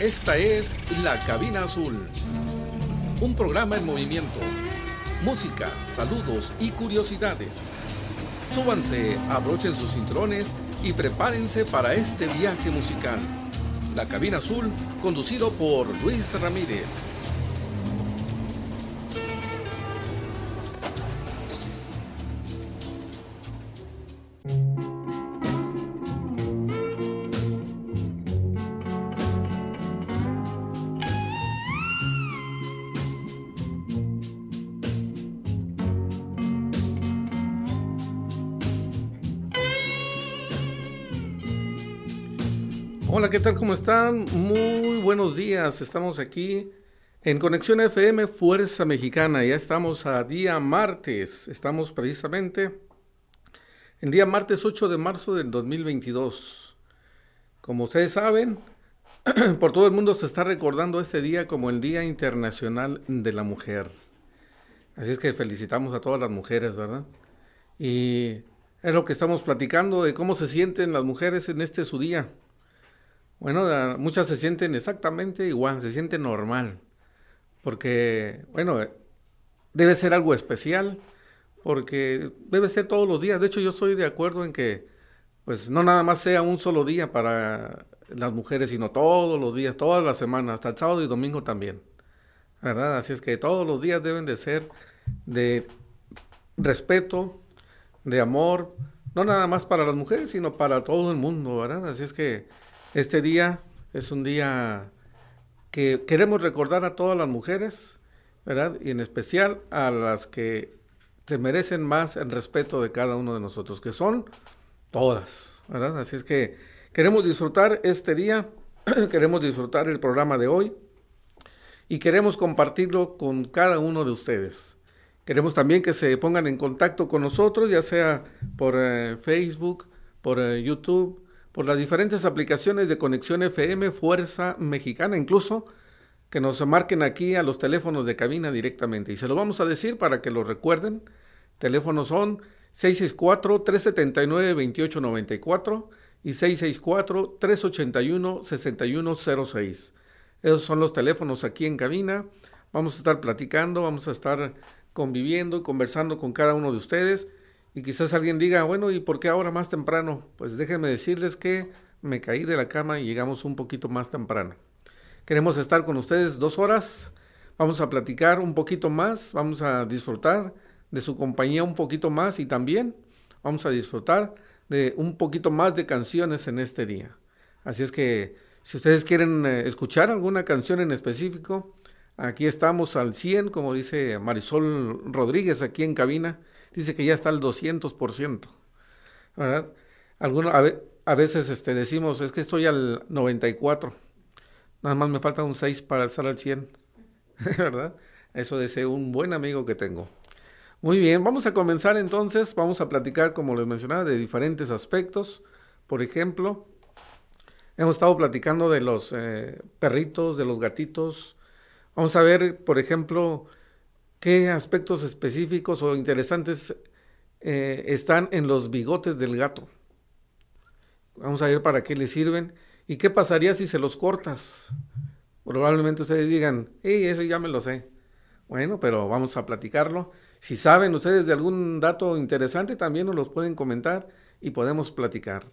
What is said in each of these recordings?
Esta es La Cabina Azul, un programa en movimiento. Música, saludos y curiosidades. Súbanse, abrochen sus cinturones y prepárense para este viaje musical. La Cabina Azul, conducido por Luis Ramírez. Tal? ¿Cómo están? Muy buenos días. Estamos aquí en Conexión FM Fuerza Mexicana. Ya estamos a día martes. Estamos precisamente en día martes 8 de marzo del 2022. Como ustedes saben, por todo el mundo se está recordando este día como el Día Internacional de la Mujer. Así es que felicitamos a todas las mujeres, ¿verdad? Y es lo que estamos platicando de cómo se sienten las mujeres en este su día. Bueno, muchas se sienten exactamente igual, se sienten normal, porque, bueno, debe ser algo especial, porque debe ser todos los días. De hecho, yo estoy de acuerdo en que, pues, no nada más sea un solo día para las mujeres, sino todos los días, todas las semanas, hasta el sábado y domingo también, ¿verdad? Así es que todos los días deben de ser de respeto, de amor, no nada más para las mujeres, sino para todo el mundo, ¿verdad? Así es que este día es un día que queremos recordar a todas las mujeres, ¿verdad? Y en especial a las que se merecen más el respeto de cada uno de nosotros, que son todas, ¿verdad? Así es que queremos disfrutar este día, queremos disfrutar el programa de hoy y queremos compartirlo con cada uno de ustedes. Queremos también que se pongan en contacto con nosotros, ya sea por eh, Facebook, por eh, YouTube, por las diferentes aplicaciones de conexión FM Fuerza Mexicana, incluso que nos marquen aquí a los teléfonos de cabina directamente. Y se lo vamos a decir para que lo recuerden. Teléfonos son 664-379-2894 y 664-381-6106. Esos son los teléfonos aquí en cabina. Vamos a estar platicando, vamos a estar conviviendo, conversando con cada uno de ustedes y quizás alguien diga, bueno, ¿y por qué ahora más temprano? Pues déjenme decirles que me caí de la cama y llegamos un poquito más temprano. Queremos estar con ustedes dos horas, vamos a platicar un poquito más, vamos a disfrutar de su compañía un poquito más y también vamos a disfrutar de un poquito más de canciones en este día. Así es que si ustedes quieren eh, escuchar alguna canción en específico, aquí estamos al 100, como dice Marisol Rodríguez aquí en cabina dice que ya está al 200%, ¿verdad? A, veces este, decimos, es que estoy al 94, nada más me falta un 6 para estar al 100, ¿verdad? Eso deseo un buen amigo que tengo. Muy bien, vamos a comenzar entonces, vamos a platicar, como les mencionaba, de diferentes aspectos. Por ejemplo, hemos estado platicando de los eh, perritos, de los gatitos. Vamos a ver, por ejemplo, qué aspectos específicos o interesantes eh, están en los bigotes del gato. Vamos a ver para qué le sirven y qué pasaría si se los cortas. Probablemente ustedes digan, hey, ese ya me lo sé. Bueno, pero vamos a platicarlo. Si saben ustedes de algún dato interesante, también nos los pueden comentar y podemos platicar.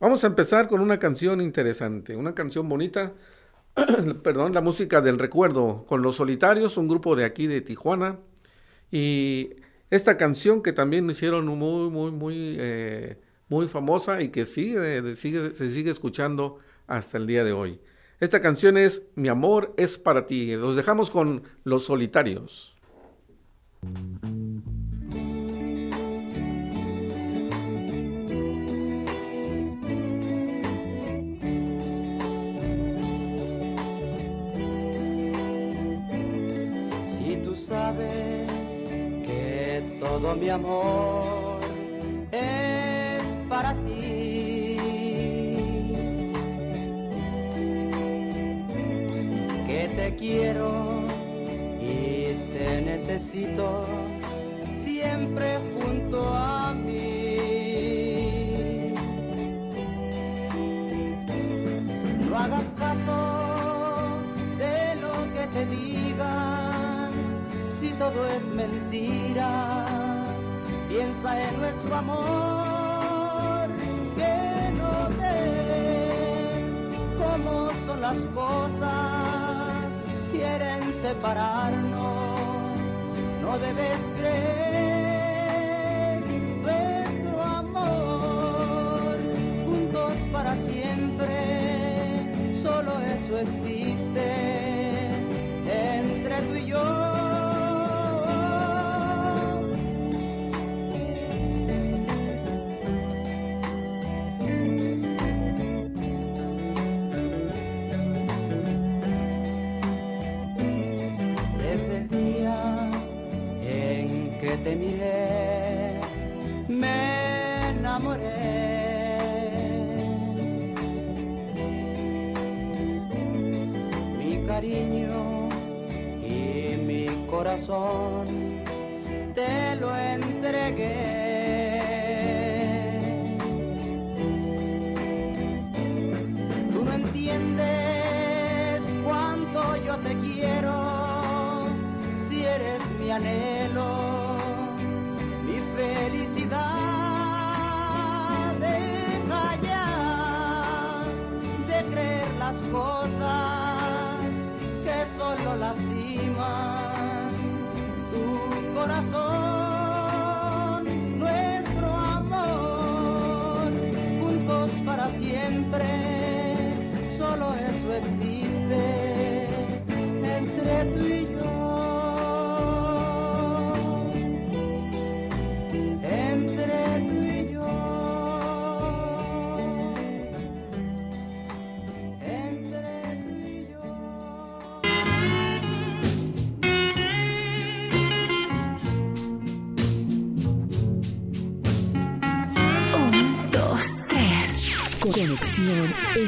Vamos a empezar con una canción interesante, una canción bonita perdón, la música del recuerdo con Los Solitarios, un grupo de aquí de Tijuana. Y esta canción que también hicieron muy, muy, muy, eh, muy famosa y que sigue, sigue, se sigue escuchando hasta el día de hoy. Esta canción es Mi amor es para ti. Los dejamos con Los Solitarios. todo mi amor es para ti. Que te quiero y te necesito siempre junto a mí. No hagas caso de lo que te digan si todo es mentira Piensa en nuestro amor, que no ves cómo son las cosas, quieren separarnos, no debes creer. Nuestro amor, juntos para siempre, solo eso existe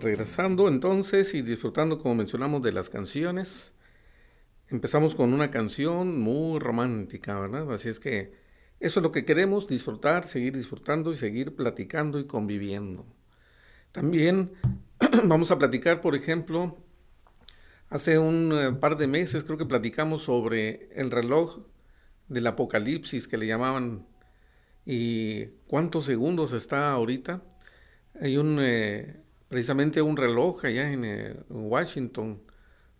Regresando entonces y disfrutando como mencionamos de las canciones. Empezamos con una canción muy romántica, ¿verdad? Así es que eso es lo que queremos, disfrutar, seguir disfrutando y seguir platicando y conviviendo. También vamos a platicar, por ejemplo, hace un eh, par de meses creo que platicamos sobre el reloj del apocalipsis que le llamaban y cuántos segundos está ahorita. Hay un, eh, precisamente un reloj allá en eh, Washington,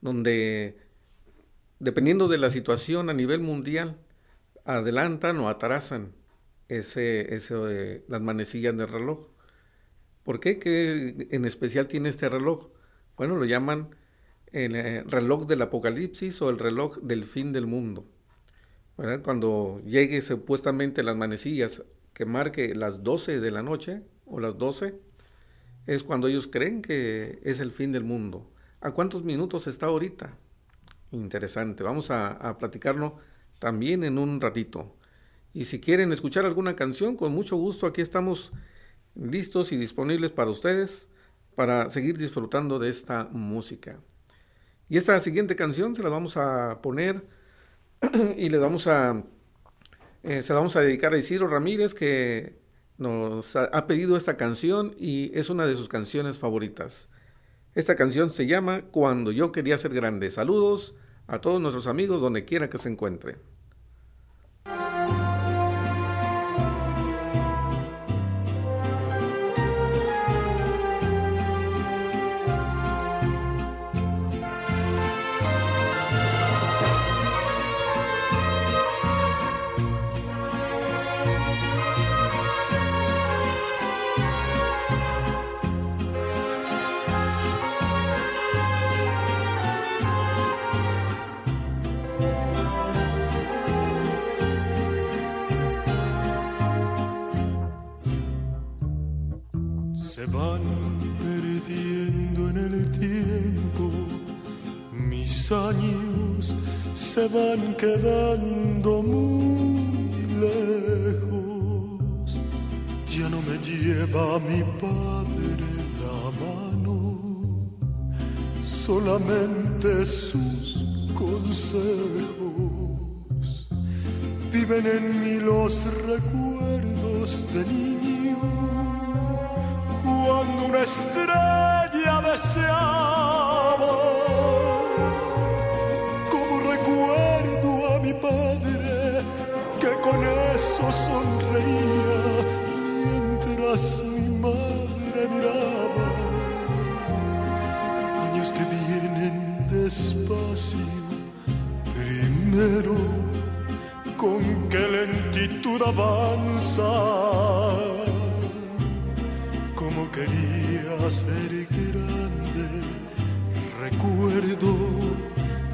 donde dependiendo de la situación a nivel mundial, adelantan o atrasan ese, ese, eh, las manecillas del reloj. ¿Por qué? ¿Qué en especial tiene este reloj? Bueno, lo llaman el eh, reloj del apocalipsis o el reloj del fin del mundo. Cuando llegue supuestamente las manecillas que marque las 12 de la noche o las 12, es cuando ellos creen que es el fin del mundo. ¿A cuántos minutos está ahorita? Interesante. Vamos a, platicarlo también en un ratito. Y si quieren escuchar alguna canción, con mucho gusto aquí estamos listos y disponibles para ustedes para seguir disfrutando de esta música. Y esta siguiente canción se la vamos a poner y le vamos a eh, se la vamos a dedicar a Isidro Ramírez que nos ha, pedido esta canción y es una de sus canciones favoritas. Esta canción se llama Cuando yo quería ser grande. Saludos a todos nuestros amigos donde quiera que se encuentre. Se van quedando muy lejos. Ya no me lleva mi padre la mano, solamente sus consejos. Viven en mí los recuerdos de niño, cuando una estrella deseaba. Mi padre que con eso sonreía mientras mi madre miraba. Años que vienen despacio, primero con qué lentitud avanza. Como quería ser grande, recuerdo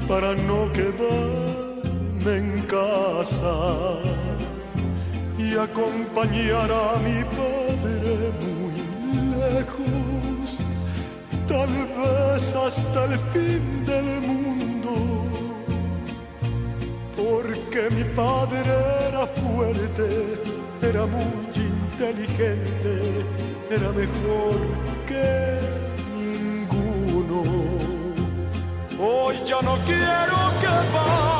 para no quedarme en casa y acompañar a mi padre muy lejos, tal vez hasta el fin del mundo porque mi padre era fuerte, era muy inteligente, era mejor que ninguno. Hoy ya no quiero que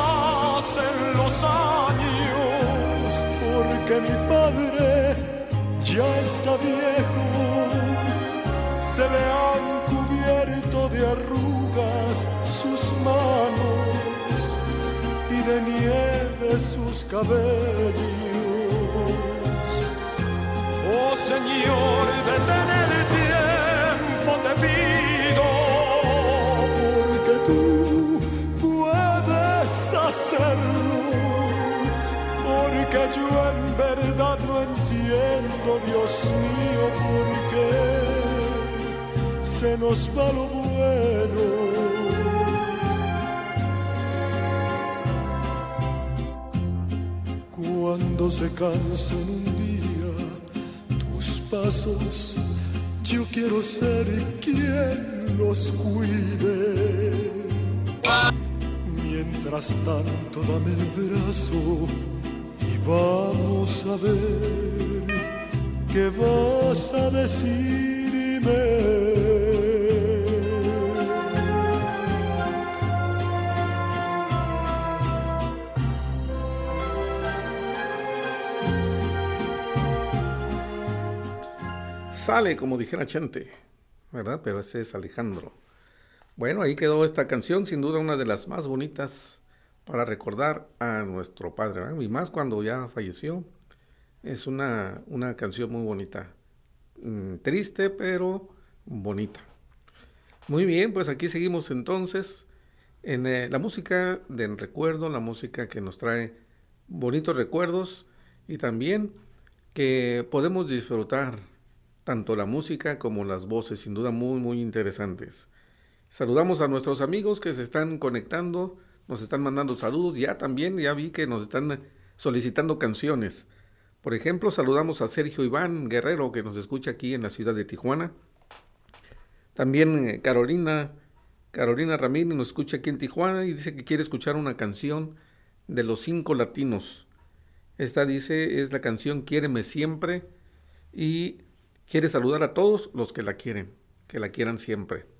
pasen los años, porque mi padre ya está viejo, se le han cubierto de arrugas sus manos y de nieve sus cabellos. Oh Señor, detén el tiempo, te pido, porque tú porque yo en verdad no entiendo, Dios mío, por qué se nos va lo bueno. Cuando se cansen un día tus pasos, yo quiero ser quien los cuide. Mientras tanto, dame el brazo y vamos a ver qué vas a decirme. Sale, como dijera Chente, ¿verdad? Pero ese es Alejandro. Bueno, ahí quedó esta canción, sin duda una de las más bonitas para recordar a nuestro padre. Y más cuando ya falleció. Es una, una canción muy bonita. Mm, triste, pero bonita. Muy bien, pues aquí seguimos entonces en eh, la música del recuerdo, la música que nos trae bonitos recuerdos y también que podemos disfrutar tanto la música como las voces, sin duda muy, muy interesantes. Saludamos a nuestros amigos que se están conectando, nos están mandando saludos, ya también, ya vi que nos están solicitando canciones. Por ejemplo, saludamos a Sergio Iván Guerrero, que nos escucha aquí en la ciudad de Tijuana. También eh, Carolina, Carolina Ramírez nos escucha aquí en Tijuana y dice que quiere escuchar una canción de los cinco latinos. Esta dice es la canción Quiéreme siempre y quiere saludar a todos los que la quieren, que la quieran siempre.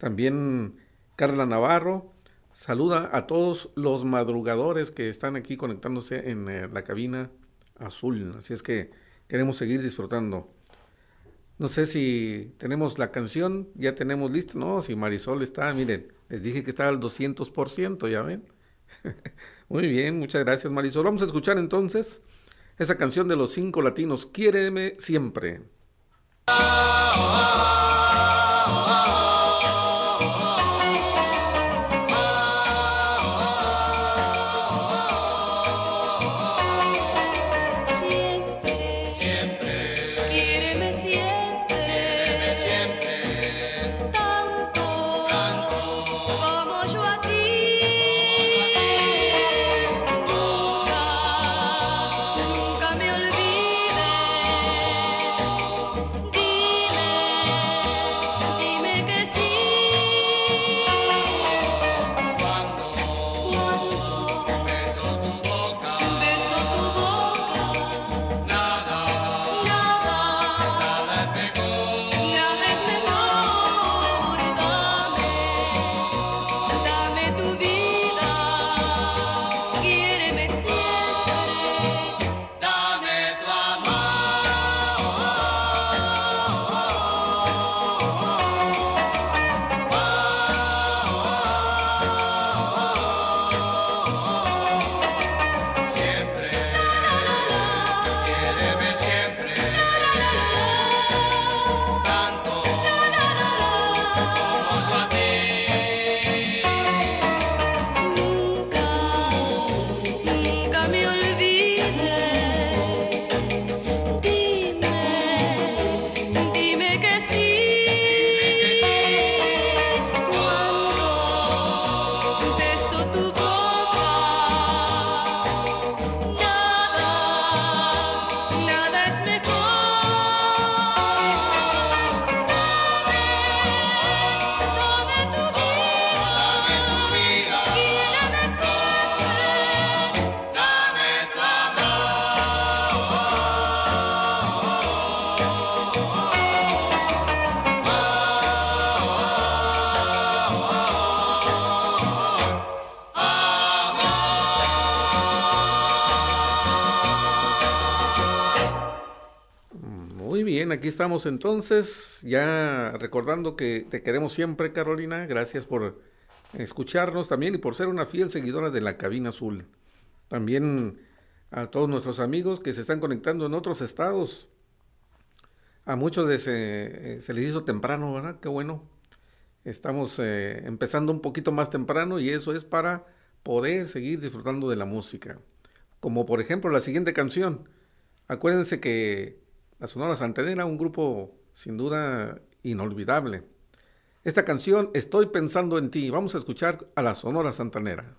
También Carla Navarro saluda a todos los madrugadores que están aquí conectándose en eh, la cabina azul. Así es que queremos seguir disfrutando. No sé si tenemos la canción, ya tenemos lista. No, si Marisol está, miren, les dije que estaba al 200%, ya ven. Muy bien, muchas gracias Marisol. Vamos a escuchar entonces esa canción de los cinco latinos, Quiéreme siempre. Estamos entonces, ya recordando que te queremos siempre, Carolina. Gracias por escucharnos también y por ser una fiel seguidora de la cabina azul. También a todos nuestros amigos que se están conectando en otros estados. A muchos de se, se les hizo temprano, ¿verdad? Qué bueno. Estamos eh, empezando un poquito más temprano y eso es para poder seguir disfrutando de la música. Como por ejemplo la siguiente canción. Acuérdense que la Sonora Santanera, un grupo sin duda inolvidable. Esta canción, Estoy pensando en ti. Vamos a escuchar a la Sonora Santanera.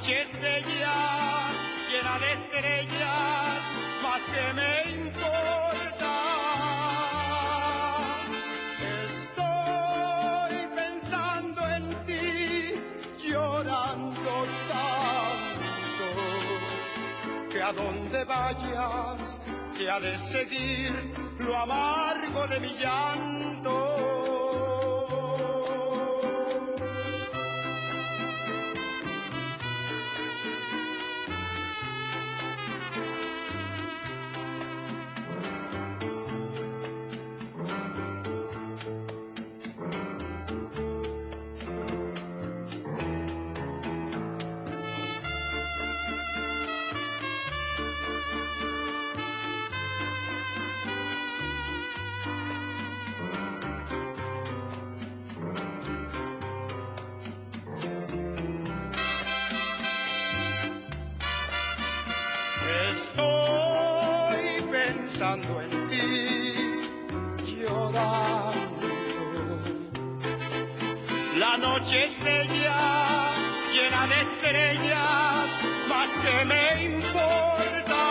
Noche es bella, llena de estrellas, más que me importa. Estoy pensando en ti, llorando tanto, que a donde vayas te ha de seguir lo amargo de mi llanto. Llorando. La noche es bella, llena de estrellas, más que me importa.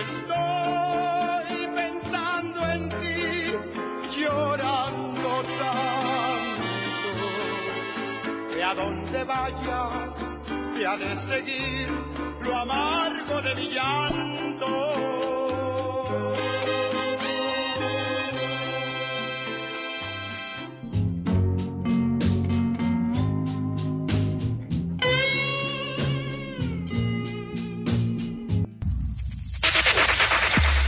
Estoy pensando en ti, llorando tanto que a donde vayas te ha de seguir lo amargo de mi llanto.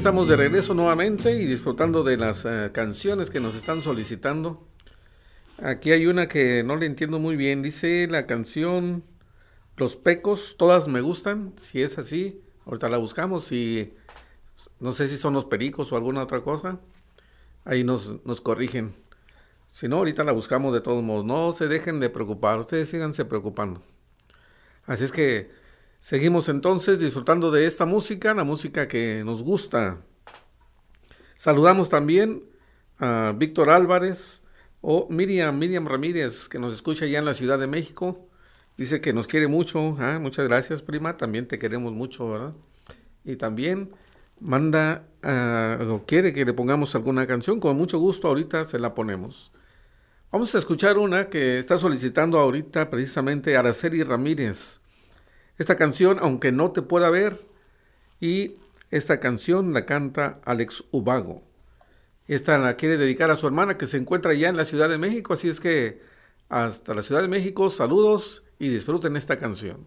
Estamos de regreso nuevamente y disfrutando de las eh, canciones que nos están solicitando. Aquí hay una que no le entiendo muy bien. Dice la canción Los Pecos, todas me gustan. Si es así, ahorita la buscamos. Y no sé si son los pericos o alguna otra cosa. Ahí nos, nos corrigen. Si no, ahorita la buscamos de todos modos. No se dejen de preocupar. Ustedes síganse preocupando. Así es que seguimos entonces disfrutando de esta música, la música que nos gusta. Saludamos también a Víctor Álvarez o Miriam, Miriam Ramírez, que nos escucha ya en la Ciudad de México. Dice que nos quiere mucho. Ah, muchas gracias, prima. También te queremos mucho, ¿verdad? Y también manda ah, o quiere que le pongamos alguna canción. Con mucho gusto, ahorita se la ponemos. Vamos a escuchar una que está solicitando ahorita precisamente Araceli Ramírez. Esta canción, aunque no te pueda ver, y esta canción la canta Alex Ubago. Esta la quiere dedicar a su hermana que se encuentra ya en la Ciudad de México, así es que hasta la Ciudad de México, saludos y disfruten esta canción.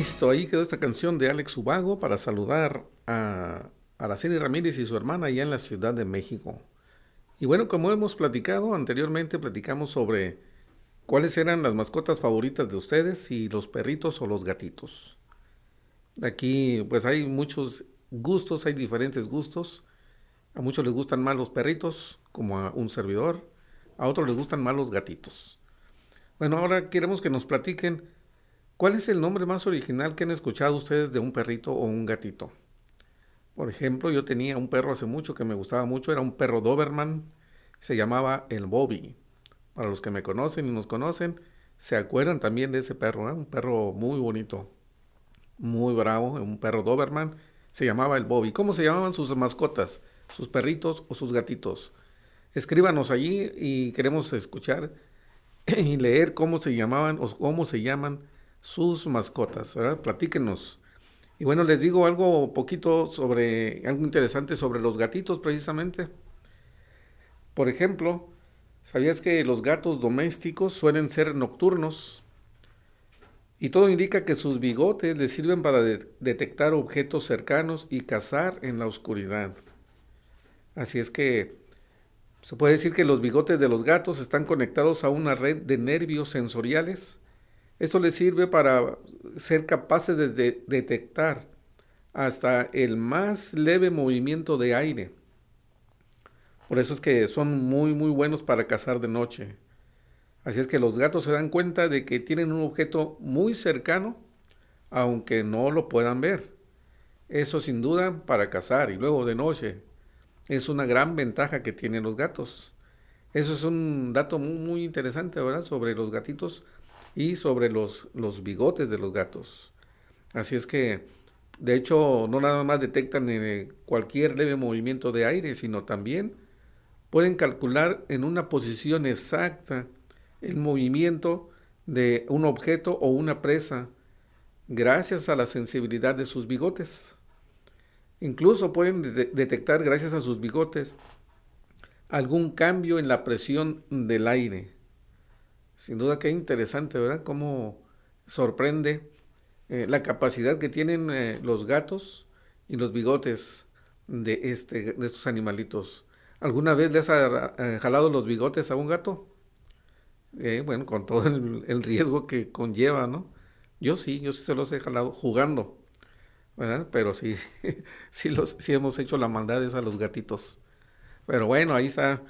Listo, ahí quedó esta canción de Alex Ubago para saludar a Araceli Ramírez y su hermana allá en la Ciudad de México. Y bueno, como hemos platicado anteriormente, platicamos sobre cuáles eran las mascotas favoritas de ustedes, si los perritos o los gatitos. Aquí pues hay muchos gustos, hay diferentes gustos. A muchos les gustan más los perritos, como a un servidor. A otros les gustan más los gatitos. Bueno, ahora queremos que nos platiquen cuál es el nombre más original que han escuchado ustedes de un perrito o un gatito. Por ejemplo, yo tenía un perro hace mucho que me gustaba mucho, era un perro Doberman, se llamaba el Bobby. Para los que me conocen y nos conocen, se acuerdan también de ese perro, ¿eh? un perro muy bonito, muy bravo, un perro Doberman, se llamaba el Bobby. ¿Cómo se llamaban sus mascotas? ¿Sus perritos o sus gatitos? Escríbanos allí y queremos escuchar y leer cómo se llamaban o cómo se llaman sus mascotas, ¿verdad? Platíquenos. Y bueno, les digo algo poquito sobre, algo interesante sobre los gatitos precisamente. Por ejemplo, ¿sabías que los gatos domésticos suelen ser nocturnos? Y todo indica que sus bigotes les sirven para detectar objetos cercanos y cazar en la oscuridad. Así es que se puede decir que los bigotes de los gatos están conectados a una red de nervios sensoriales. Esto les sirve para ser capaces de, detectar hasta el más leve movimiento de aire. Por eso es que son muy muy buenos para cazar de noche. Así es que los gatos se dan cuenta de que tienen un objeto muy cercano, aunque no lo puedan ver. Eso sin duda para cazar y luego de noche es una gran ventaja que tienen los gatos. Eso es un dato muy, muy interesante, ¿verdad? Sobre los gatitos y sobre los, los bigotes de los gatos. Así es que, de hecho, no nada más detectan eh, cualquier leve movimiento de aire, sino también pueden calcular en una posición exacta el movimiento de un objeto o una presa gracias a la sensibilidad de sus bigotes. Incluso pueden detectar, gracias a sus bigotes, algún cambio en la presión del aire. Sin duda que es interesante, ¿verdad? Cómo sorprende eh, la capacidad que tienen eh, los gatos y los bigotes de, este, de estos animalitos. ¿Alguna vez les ha eh, jalado los bigotes a un gato? bueno, con todo el, riesgo que conlleva, ¿no? Yo sí, yo sí se los he jalado jugando. Pero sí, sí, los, sí hemos hecho la maldad a los gatitos. Pero bueno, ahí está.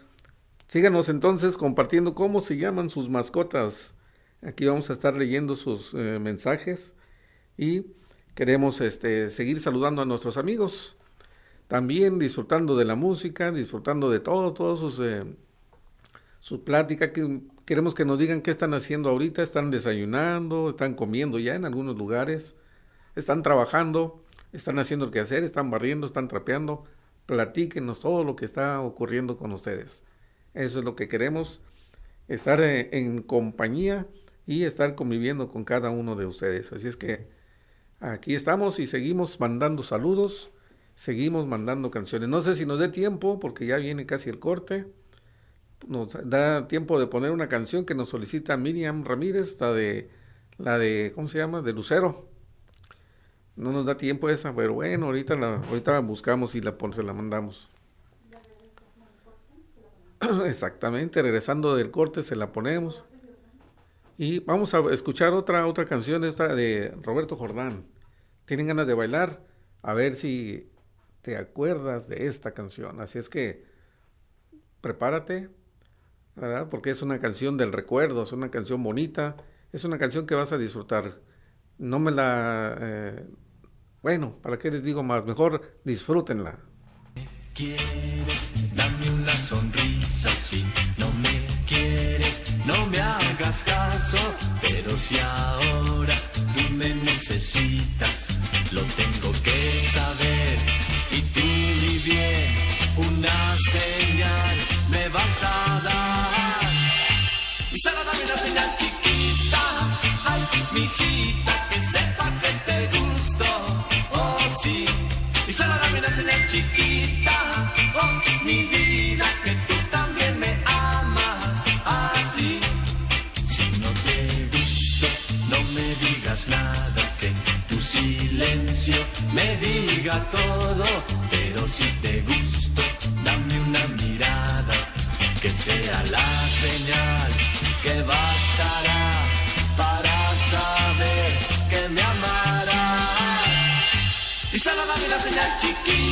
Síganos entonces compartiendo cómo se llaman sus mascotas. Aquí vamos a estar leyendo sus eh, mensajes y queremos este, seguir saludando a nuestros amigos. También disfrutando de la música, disfrutando de todo, todo sus, eh, su plática. Que queremos que nos digan qué están haciendo ahorita. Están desayunando, están comiendo ya en algunos lugares están trabajando, están haciendo el que hacer, están barriendo, están trapeando. Platíquenos todo lo que está ocurriendo con ustedes. Eso es lo que queremos, estar eh, en compañía y estar conviviendo con cada uno de ustedes. Así es que aquí estamos y seguimos mandando saludos, seguimos mandando canciones. No sé si nos dé tiempo, porque ya viene casi el corte. Nos da tiempo de poner una canción que nos solicita Miriam Ramírez, la de, la de, ¿cómo se llama? De Lucero. No nos da tiempo esa, pero bueno, ahorita la, ahorita la buscamos y la, se la mandamos. Exactamente, regresando del corte se la ponemos. Y vamos a escuchar otra, otra canción, esta de Roberto Jordán. ¿Tienen ganas de bailar? A ver si te acuerdas de esta canción. Así es que prepárate, ¿verdad? Porque es una canción del recuerdo, es una canción bonita, es una canción que vas a disfrutar. No me la... Eh, bueno, ¿para qué les digo más? Mejor disfrútenla. ¿Quieres? Pero si ahora tú me necesitas, lo tengo que saber y tú muy me diga todo, pero si te gusto, dame una mirada, que sea la señal que bastará para saber que me amarás. Y solo dame la señal chiquita,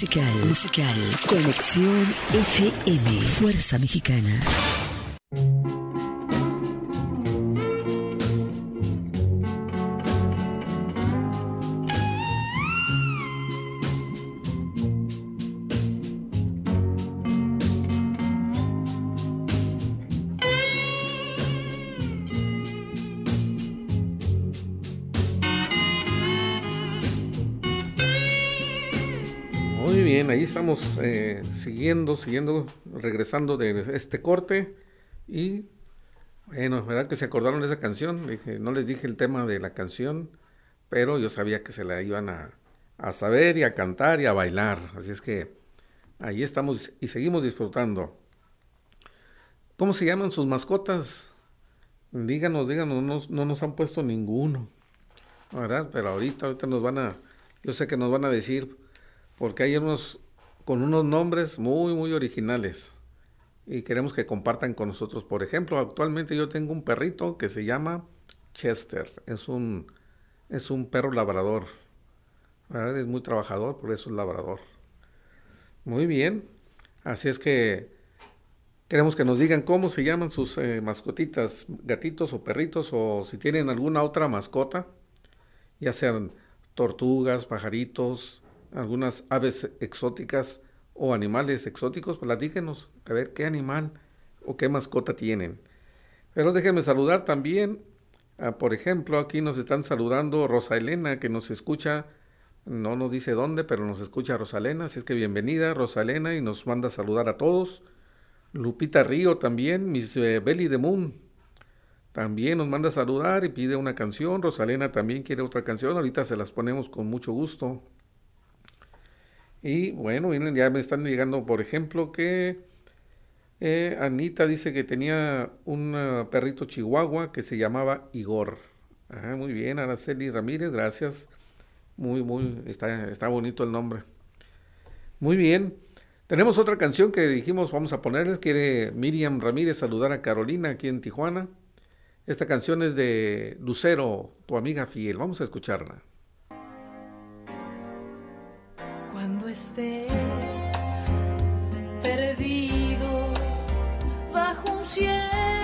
musical. Musical. Conexión FM. Fuerza Mexicana. Eh, siguiendo, siguiendo, regresando de este corte y bueno, ¿verdad que se acordaron de esa canción? No les dije el tema de la canción, pero yo sabía que se la iban a, a saber y a cantar y a bailar, así es que ahí estamos y seguimos disfrutando. ¿Cómo se llaman sus mascotas? Díganos, díganos, no, no nos han puesto ninguno, ¿verdad? Pero ahorita, ahorita nos van a, yo sé que nos van a decir, porque hay unos con unos nombres muy, muy originales y queremos que compartan con nosotros. Por ejemplo, actualmente yo tengo un perrito que se llama Chester, es un, es un perro labrador, ¿verdad? Es muy trabajador, por eso es labrador. Muy bien, así es que queremos que nos digan cómo se llaman sus eh, mascotitas, gatitos o perritos, o si tienen alguna otra mascota, ya sean tortugas, pajaritos, algunas aves exóticas o animales exóticos, platíquenos, a ver qué animal o qué mascota tienen. Pero déjenme saludar también, por ejemplo, aquí nos están saludando Rosa Elena, que nos escucha, no nos dice dónde, pero nos escucha Rosa Elena, así es que bienvenida Rosa Elena y nos manda a saludar a todos. Lupita Río también, Miss eh, Belly de Moon, también nos manda a saludar y pide una canción. Rosalena también quiere otra canción. Ahorita se las ponemos con mucho gusto. Y bueno, miren, ya me están llegando, por ejemplo, que eh, Anita dice que tenía un ah, perrito chihuahua que se llamaba Igor. Ajá, muy bien, Araceli Ramírez, gracias. Muy, muy, está, está bonito el nombre. Muy bien. Tenemos otra canción que dijimos vamos a ponerles. Quiere Miriam Ramírez saludar a Carolina aquí en Tijuana. Esta canción es de Lucero, tu amiga fiel. Vamos a escucharla. Estés perdido bajo un cielo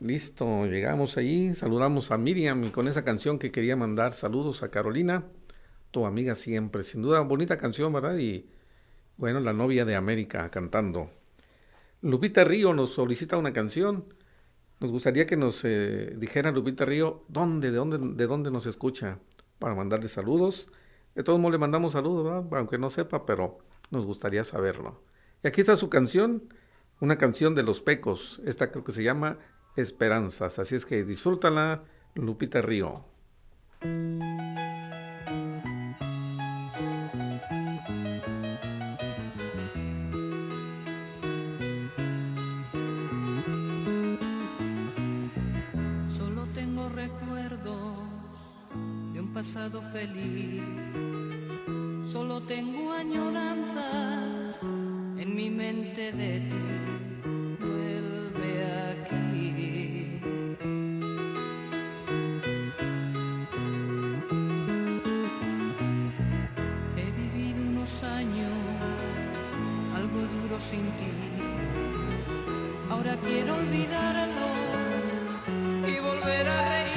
Listo, llegamos ahí, saludamos a Miriam y con esa canción que quería mandar saludos a Carolina, tu amiga siempre, sin duda, bonita canción, ¿verdad? Y bueno, la novia de América cantando. Lupita Río nos solicita una canción. Nos gustaría que nos eh, dijera Lupita Río dónde, de dónde, de dónde nos escucha para mandarle saludos. De todos modos le mandamos saludos, ¿verdad? aunque no sepa, pero nos gustaría saberlo. Y aquí está su canción, una canción de los Pecos. Esta creo que se llama Esperanzas. Así es que disfrútala, Lupita Río. Solo tengo recuerdos de un pasado feliz. Solo tengo añoranzas en mi mente de ti. Sin ti. Ahora quiero olvidarlo y volver a reír.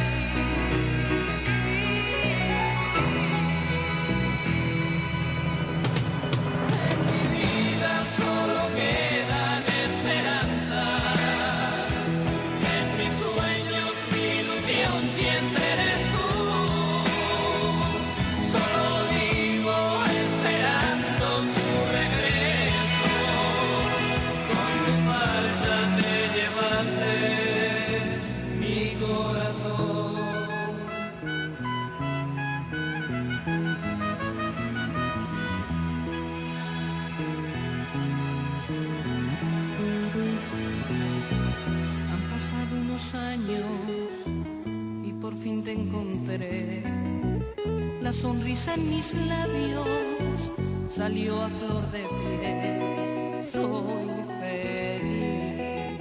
Sonrisa en mis labios salió a flor de piel. Soy feliz.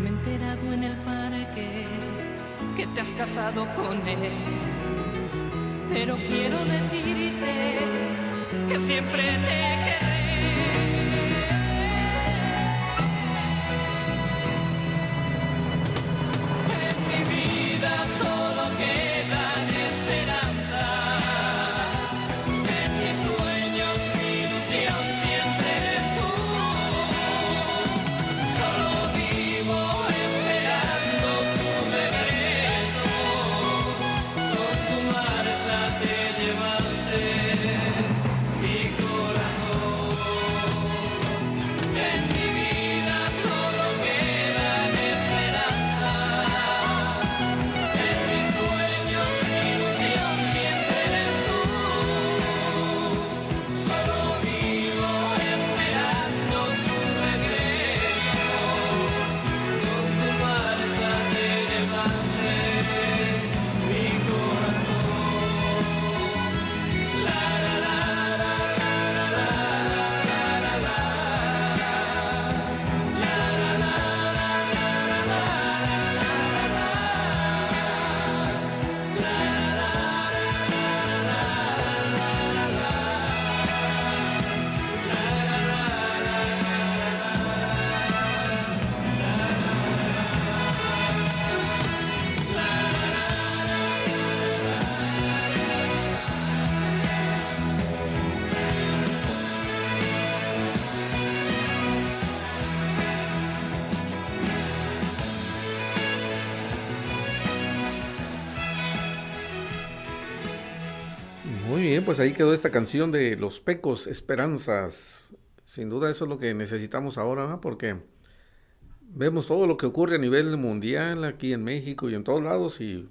Me he enterado en el parque que te has casado con él. Pero quiero decirte que siempre te querré. Pues ahí quedó esta canción de Los Pecos Esperanzas. Sin duda eso es lo que necesitamos ahora, ¿no? porque vemos todo lo que ocurre a nivel mundial aquí en México y en todos lados y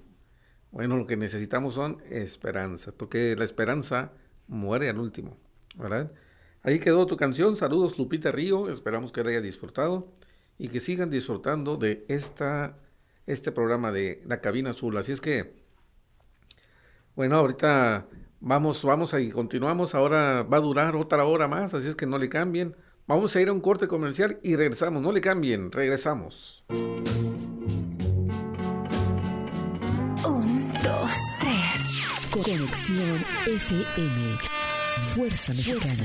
bueno, lo que necesitamos son esperanzas, porque la esperanza muere al último, ¿verdad? Ahí quedó tu canción, saludos Lupita Río, esperamos que la haya disfrutado y que sigan disfrutando de esta, este programa de La Cabina Azul. Así es que, bueno, ahorita vamos, vamos y continuamos, ahora va a durar otra hora más, así es que no le cambien. Vamos a ir a un corte comercial y regresamos, no le cambien, regresamos. Un, dos, tres. Conexión FM. Fuerza Mexicana.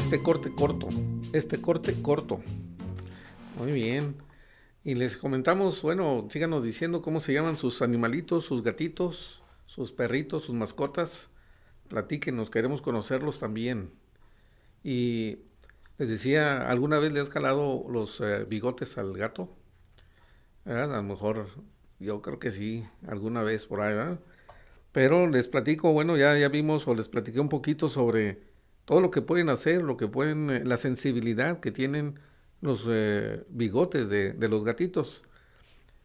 Este corte corto, este corte corto. Muy bien. Y les comentamos, bueno, síganos diciendo cómo se llaman sus animalitos, sus gatitos, sus perritos, sus mascotas. Platíquenos, queremos conocerlos también. Y les decía, ¿alguna vez le has jalado los eh, bigotes al gato? A lo mejor, yo creo que sí, alguna vez por ahí, ¿verdad? Pero les platico, bueno, ya, ya vimos o les platiqué un poquito sobre todo lo que pueden hacer, lo que pueden, eh, la sensibilidad que tienen los eh, bigotes de, los gatitos.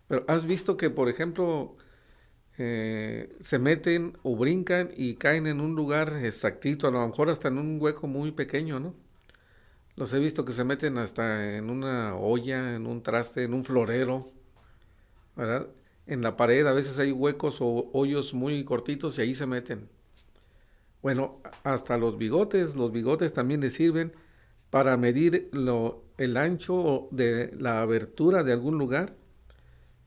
Pero has visto que, por ejemplo, eh, se meten o brincan y caen en un lugar exactito, a lo mejor hasta en un hueco muy pequeño, ¿no? Los he visto que se meten hasta en una olla, en un traste, en un florero, ¿verdad? En la pared a veces hay huecos o hoyos muy cortitos y ahí se meten. Bueno, hasta los bigotes, los bigotes también les sirven para medir el ancho de la abertura de algún lugar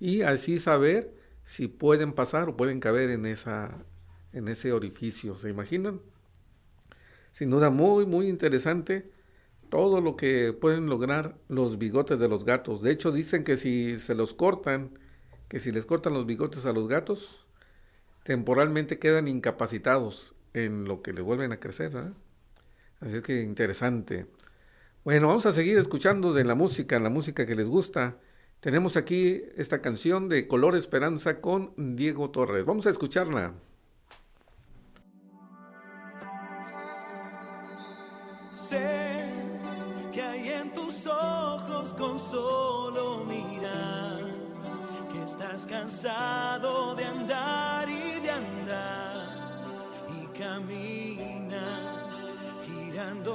y así saber si pueden pasar o pueden caber en, esa, en ese orificio. ¿Se imaginan? Sin duda muy, muy interesante todo lo que pueden lograr los bigotes de los gatos. De hecho, dicen que si se los cortan, que si les cortan los bigotes a los gatos, temporalmente quedan incapacitados en lo que le vuelven a crecer. ¿verdad? Así es que interesante. Bueno, vamos a seguir escuchando de la música, la música que les gusta. Tenemos aquí esta canción de Color Esperanza con Diego Torres. Vamos a escucharla.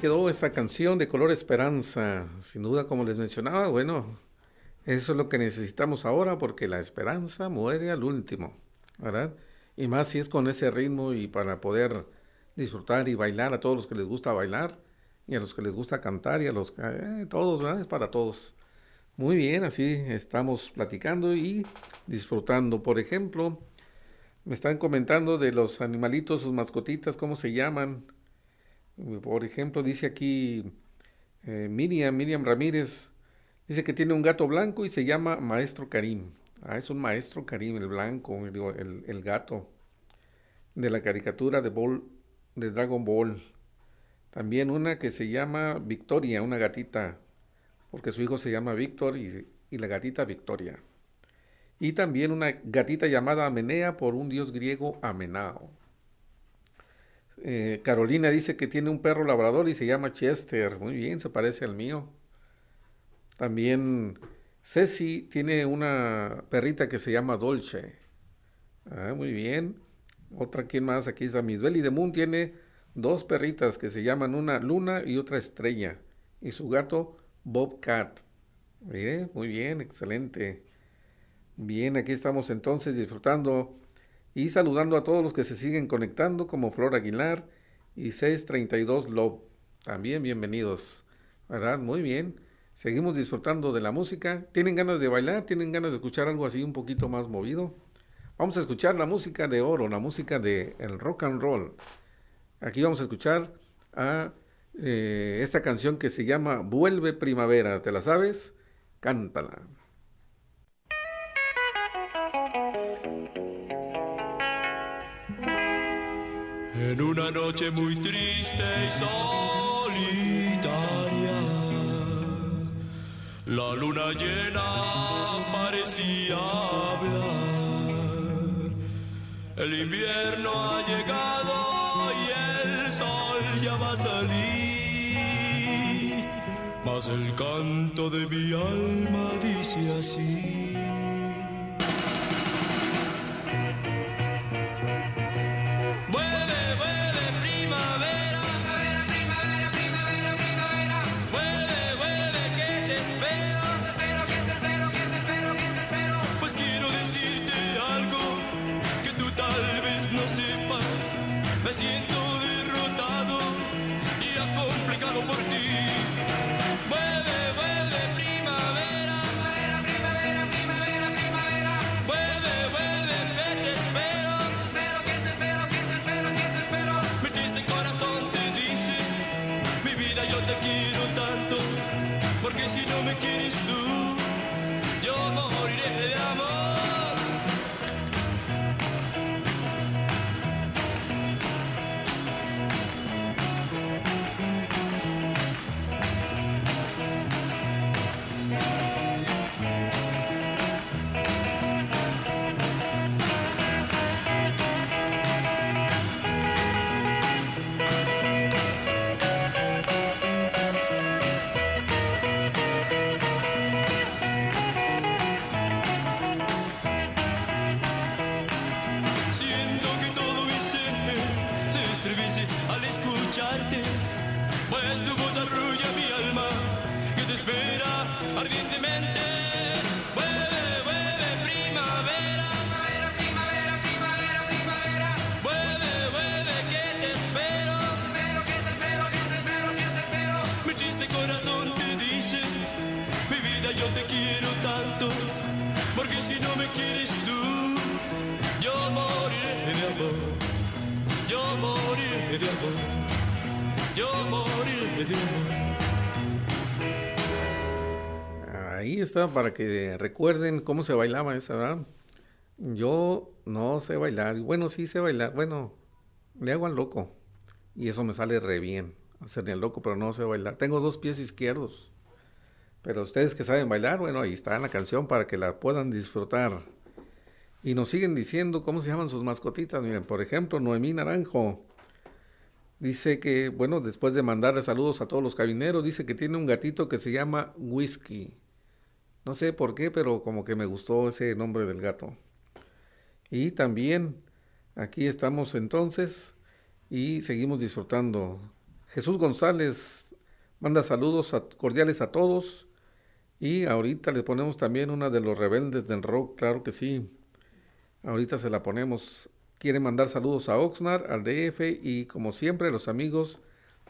quedó esta canción de Color Esperanza. Sin duda, como les mencionaba, bueno, eso es lo que necesitamos ahora porque la esperanza muere al último, ¿verdad? Y más si es con ese ritmo y para poder disfrutar y bailar a todos los que les gusta bailar y a los que les gusta cantar y a los que, eh, todos, ¿verdad? Es para todos. Muy bien, así estamos platicando y disfrutando. Por ejemplo, me están comentando de los animalitos, sus mascotitas, cómo se llaman. Por ejemplo, dice aquí eh, Miriam, Miriam Ramírez, dice que tiene un gato blanco y se llama Maestro Karim. Ah, es un Maestro Karim, el blanco, el, gato de la caricatura de, Ball, de Dragon Ball. También una que se llama Victoria, una gatita, porque su hijo se llama Víctor y, la gatita Victoria. Y también una gatita llamada Amenea por un dios griego Amenao. Eh, Carolina dice que tiene un perro labrador y se llama Chester. Muy bien, se parece al mío. También Ceci tiene una perrita que se llama Dolce. Ah, muy bien. Otra, ¿quién más? Aquí está Misbel. de Moon tiene dos perritas que se llaman una Luna y otra Estrella. Y su gato Bobcat. muy bien, excelente. Bien, aquí estamos entonces disfrutando y saludando a todos los que se siguen conectando, como Flor Aguilar y 632 Lob. También bienvenidos. ¿Verdad? Muy bien. Seguimos disfrutando de la música. ¿Tienen ganas de bailar? ¿Tienen ganas de escuchar algo así un poquito más movido? Vamos a escuchar la música de oro, la música de el rock and roll. Aquí vamos a escuchar a eh, esta canción que se llama Vuelve Primavera. ¿Te la sabes? Cántala. En una noche muy triste y solitaria, la luna llena parecía hablar el invierno ha llegado y el sol ya va a salir. Mas el canto de mi alma dice así. Ahí está para que recuerden cómo se bailaba esa, ¿verdad? Yo no sé bailar. Bueno, sí sé bailar. Bueno, le hago al loco. Y eso me sale re bien. Hacerle al loco, pero no sé bailar. Tengo dos pies izquierdos. Pero ustedes que saben bailar, bueno, ahí está la canción para que la puedan disfrutar. Y nos siguen diciendo cómo se llaman sus mascotitas. Miren, por ejemplo, Noemí Naranjo. Dice que, bueno, después de mandarle saludos a todos los cabineros, dice que tiene un gatito que se llama Whisky. No sé por qué, pero como que me gustó ese nombre del gato. Y también aquí estamos entonces y seguimos disfrutando. Jesús González manda saludos cordiales a todos. Y ahorita le ponemos también una de los rebeldes del rock, claro que sí. Ahorita se la ponemos. Quiere mandar saludos a Oxnard, al DF y como siempre los amigos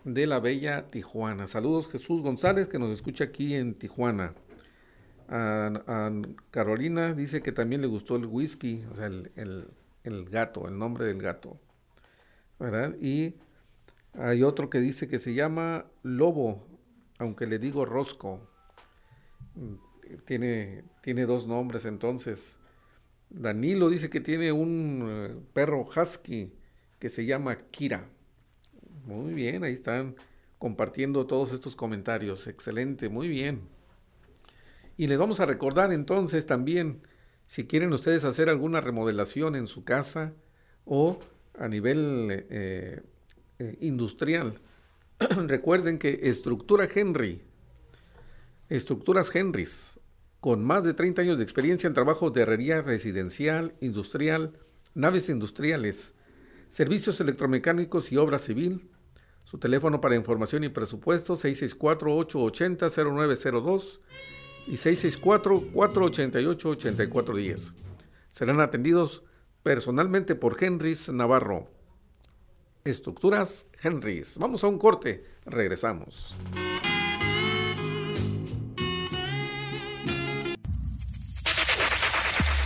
de la bella Tijuana. Saludos Jesús González que nos escucha aquí en Tijuana. A, Carolina dice que también le gustó el whisky, o sea, el, gato, el nombre del gato. Y Hay otro que dice que se llama Lobo, aunque le digo Rosco. Mm, Tiene, tiene dos nombres entonces. Danilo dice que tiene un eh, perro husky que se llama Kira. Muy bien, ahí están compartiendo todos estos comentarios. Excelente, muy bien. Y les vamos a recordar entonces también, si quieren ustedes hacer alguna remodelación en su casa o a nivel eh, eh, industrial, recuerden que Estructura Henry, Estructuras Henrys, con más de 30 años de experiencia en trabajos de herrería residencial, industrial, naves industriales, servicios electromecánicos y obra civil. Su teléfono para información y presupuesto 664-880-0902 y 664-488-8410. Serán atendidos personalmente por Henrys Navarro. Estructuras Henrys. Vamos a un corte, regresamos.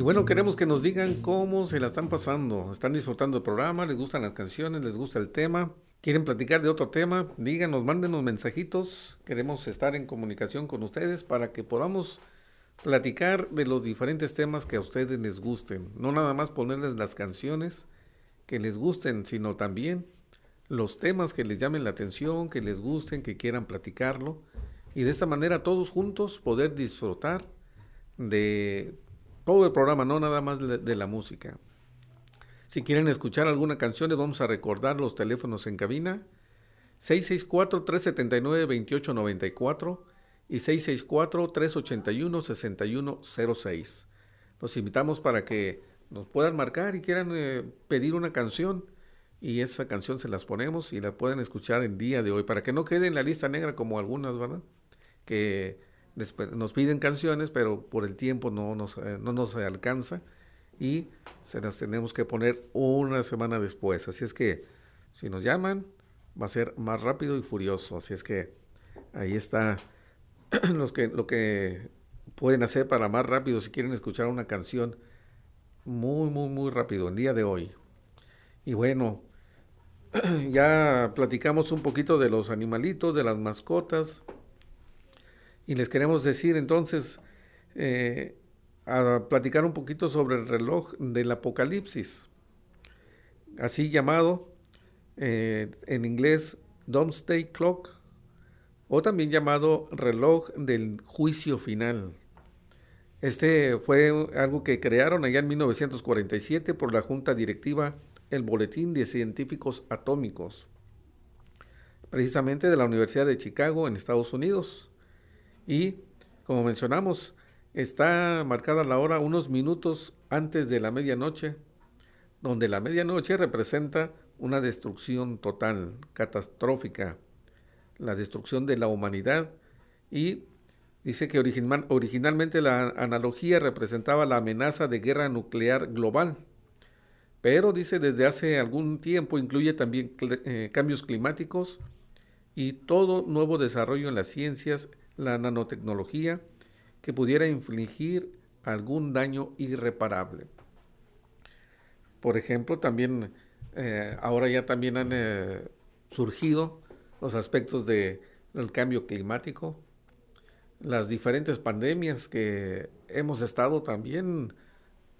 Y bueno, queremos que nos digan cómo se la están pasando. ¿Están disfrutando el programa? ¿Les gustan las canciones? ¿Les gusta el tema? ¿Quieren platicar de otro tema? Díganos, mándenos mensajitos. Queremos estar en comunicación con ustedes para que podamos platicar de los diferentes temas que a ustedes les gusten. No nada más ponerles las canciones que les gusten, sino también los temas que les llamen la atención, que les gusten, que quieran platicarlo. Y de esta manera todos juntos poder disfrutar de todo el programa, no nada más de, la música. Si quieren escuchar alguna canción, les vamos a recordar los teléfonos en cabina. 664-379-2894 y 664-381-6106. Los invitamos para que nos puedan marcar y quieran eh, pedir una canción y esa canción se las ponemos y la pueden escuchar el día de hoy para que no quede en la lista negra como algunas, ¿verdad? Que después nos piden canciones, pero por el tiempo no nos, eh, no nos alcanza y se las tenemos que poner una semana después. Así es que si nos llaman, va a ser más rápido y furioso. Así es que ahí está los que, lo que pueden hacer para más rápido si quieren escuchar una canción muy, muy, muy rápido el día de hoy. Y bueno, ya platicamos un poquito de los animalitos, de las mascotas. Y les queremos decir entonces, eh, a platicar un poquito sobre el reloj del apocalipsis, así llamado eh, en inglés Domesday Clock, o también llamado reloj del juicio final. Este fue algo que crearon allá en 1947 por la Junta Directiva, el Boletín de Científicos Atómicos, precisamente de la Universidad de Chicago en Estados Unidos. Y, como mencionamos, está marcada la hora unos minutos antes de la medianoche, donde la medianoche representa una destrucción total, catastrófica, la destrucción de la humanidad. Y dice que original, originalmente la analogía representaba la amenaza de guerra nuclear global, pero dice desde hace algún tiempo incluye también eh, cambios climáticos y todo nuevo desarrollo en las ciencias, la nanotecnología, que pudiera infligir algún daño irreparable. Por ejemplo, también eh, ahora ya también han eh, surgido los aspectos del cambio climático, las diferentes pandemias que hemos estado también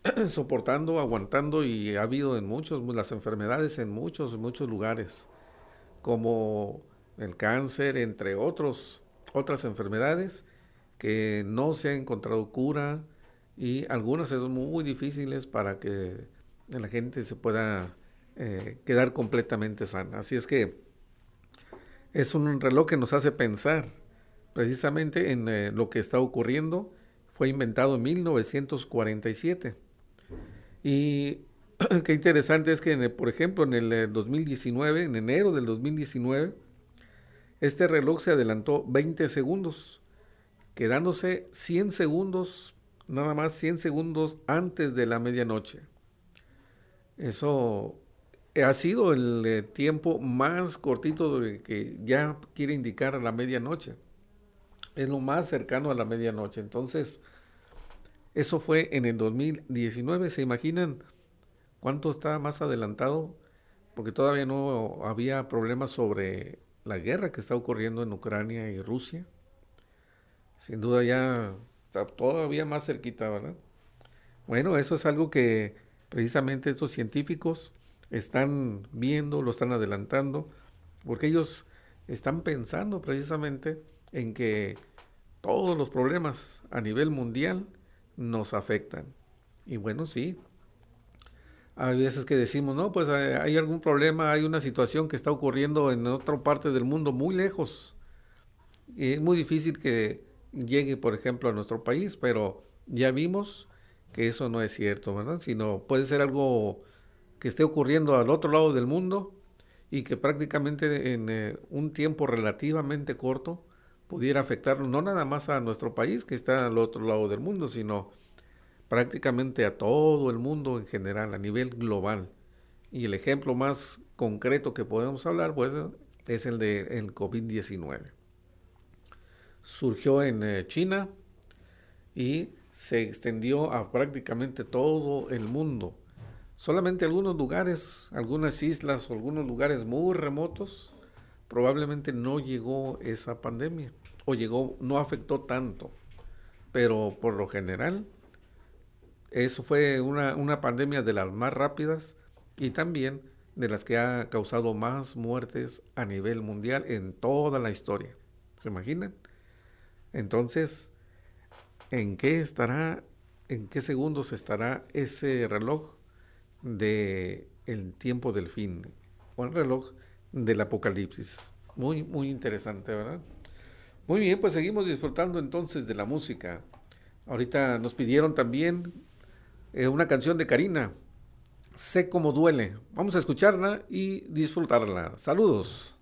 soportando, aguantando y ha habido en muchos, las enfermedades en muchos, muchos lugares, como el cáncer, entre otros, otras enfermedades que no se ha encontrado cura y algunas son muy difíciles para que la gente se pueda eh, quedar completamente sana. Así es que es un reloj que nos hace pensar precisamente en eh, lo que está ocurriendo. Fue inventado en 1947. Y qué interesante es que, por ejemplo, en el 2019, en enero del 2019, este reloj se adelantó 20 segundos quedándose 100 segundos, nada más 100 segundos antes de la medianoche. Eso ha sido el eh, tiempo más cortito que ya quiere indicar la medianoche. Es lo más cercano a la medianoche. Entonces, eso fue en el 2019. ¿Se imaginan cuánto está más adelantado? Porque todavía no había problemas sobre la guerra que está ocurriendo en Ucrania y Rusia. Sin duda ya está todavía más cerquita, ¿verdad? Bueno, eso es algo que precisamente estos científicos están viendo, lo están adelantando, porque ellos están pensando precisamente en que todos los problemas a nivel mundial nos afectan. Y bueno, sí. Hay veces que decimos, no, pues hay algún problema, hay una situación que está ocurriendo en otra parte del mundo muy lejos. Es muy difícil que llegue, por ejemplo, a nuestro país, pero ya vimos que eso no es cierto, ¿verdad? Sino puede ser algo que esté ocurriendo al otro lado del mundo y que prácticamente en eh, un tiempo relativamente corto pudiera afectar no nada más a nuestro país que está al otro lado del mundo, sino prácticamente a todo el mundo en general, a nivel global. Y el ejemplo más concreto que podemos hablar pues, es el de el COVID-19. Surgió en eh, China y se extendió a prácticamente todo el mundo. Solamente algunos lugares, algunas islas o algunos lugares muy remotos, probablemente no llegó esa pandemia o llegó, no afectó tanto. Pero por lo general, eso fue una, una pandemia de las más rápidas y también de las que ha causado más muertes a nivel mundial en toda la historia. ¿Se imaginan? Entonces, ¿en qué estará, en qué segundos estará ese reloj de tiempo del fin o el reloj del apocalipsis. Muy, muy interesante, ¿verdad? Muy bien, pues seguimos disfrutando entonces de la música. Ahorita nos pidieron también eh, una canción de Karina, Sé cómo duele. Vamos a escucharla y disfrutarla. Saludos.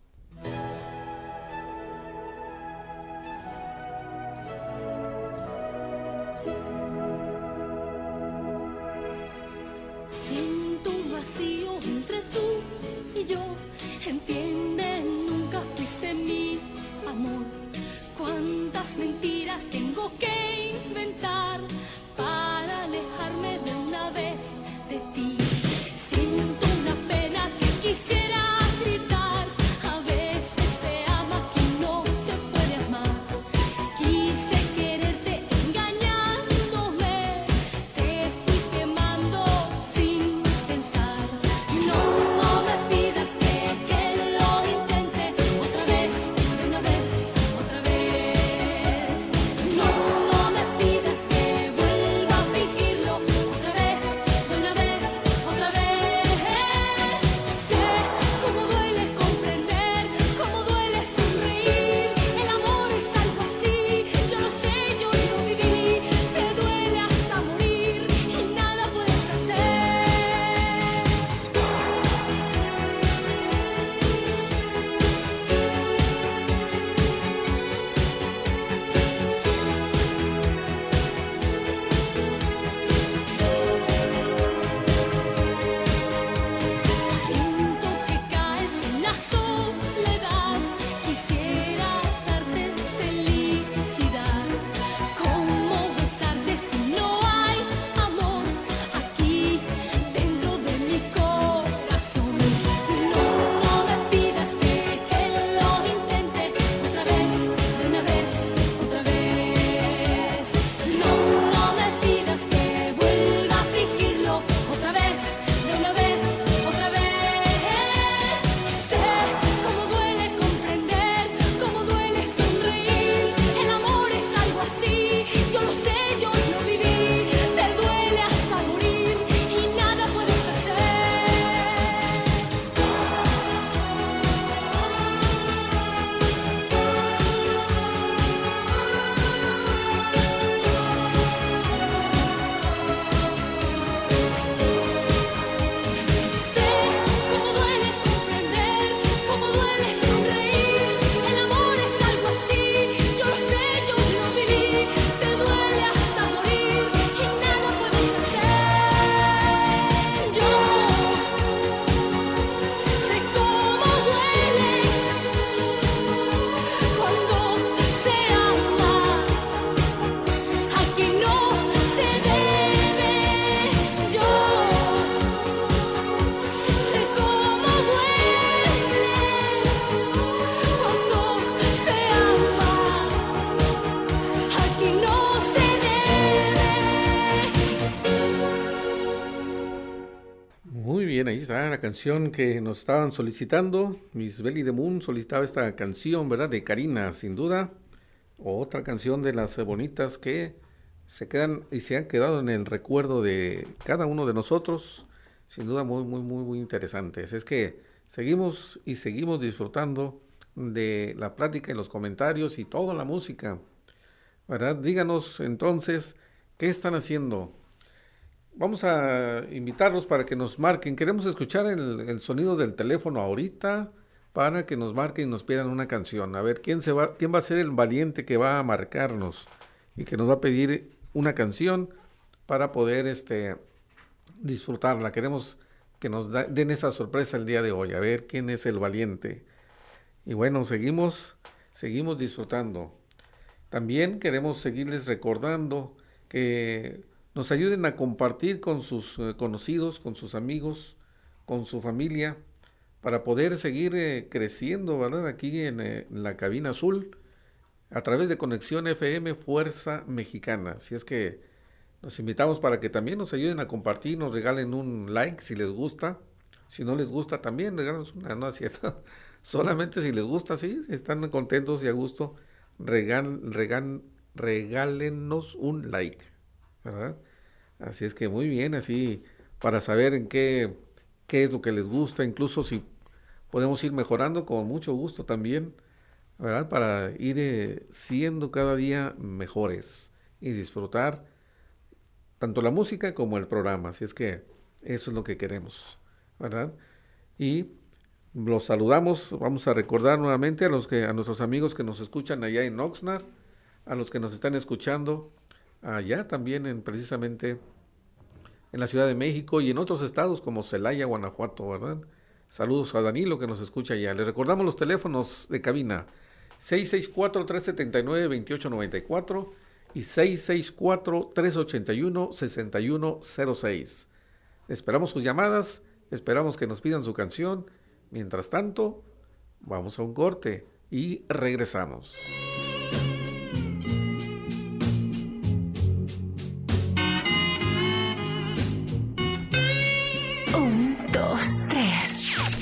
Bien, ahí está la canción que nos estaban solicitando. Miss Belly de Moon solicitaba esta canción, ¿verdad? De Karina, sin duda. Otra canción de las bonitas que se quedan y se han quedado en el recuerdo de cada uno de nosotros. Sin duda muy, muy, muy, muy interesantes. Es que seguimos y seguimos disfrutando de la plática y los comentarios y toda la música. ¿Verdad? Díganos entonces, ¿qué están haciendo? Vamos a invitarlos para que nos marquen. Queremos escuchar el, sonido del teléfono ahorita para que nos marquen y nos pidan una canción. A ver, ¿quién, se va, quién va a ser el valiente que va a marcarnos y que nos va a pedir una canción para poder este, disfrutarla. Queremos que nos den esa sorpresa el día de hoy, a ver quién es el valiente. Y bueno, seguimos, seguimos disfrutando. También queremos seguirles recordando que nos ayuden a compartir con sus eh, conocidos, con sus amigos, con su familia, para poder seguir eh, creciendo, ¿verdad? Aquí en, eh, la cabina azul, a través de Conexión FM Fuerza Mexicana. Si es que los invitamos para que también nos ayuden a compartir, nos regalen un like si les gusta. Si no les gusta también, regálenos una, no cierto. Solamente si les gusta, sí, si están contentos y a gusto, regal, regal, regálenos un like, ¿verdad? Así es que muy bien, así para saber en qué, qué es lo que les gusta, incluso si podemos ir mejorando con mucho gusto también, ¿verdad? Para ir eh, siendo cada día mejores y disfrutar tanto la música como el programa. Así es que eso es lo que queremos, ¿verdad? Y los saludamos, vamos a recordar nuevamente a los que a nuestros amigos que nos escuchan allá en Oxnard, a los que nos están escuchando allá también en precisamente en la Ciudad de México y en otros estados como Celaya, Guanajuato, ¿verdad? Saludos a Danilo que nos escucha allá. Les recordamos los teléfonos de cabina 664-379-2894 y 664-381-6106. Esperamos sus llamadas, esperamos que nos pidan su canción. Mientras tanto, vamos a un corte y regresamos.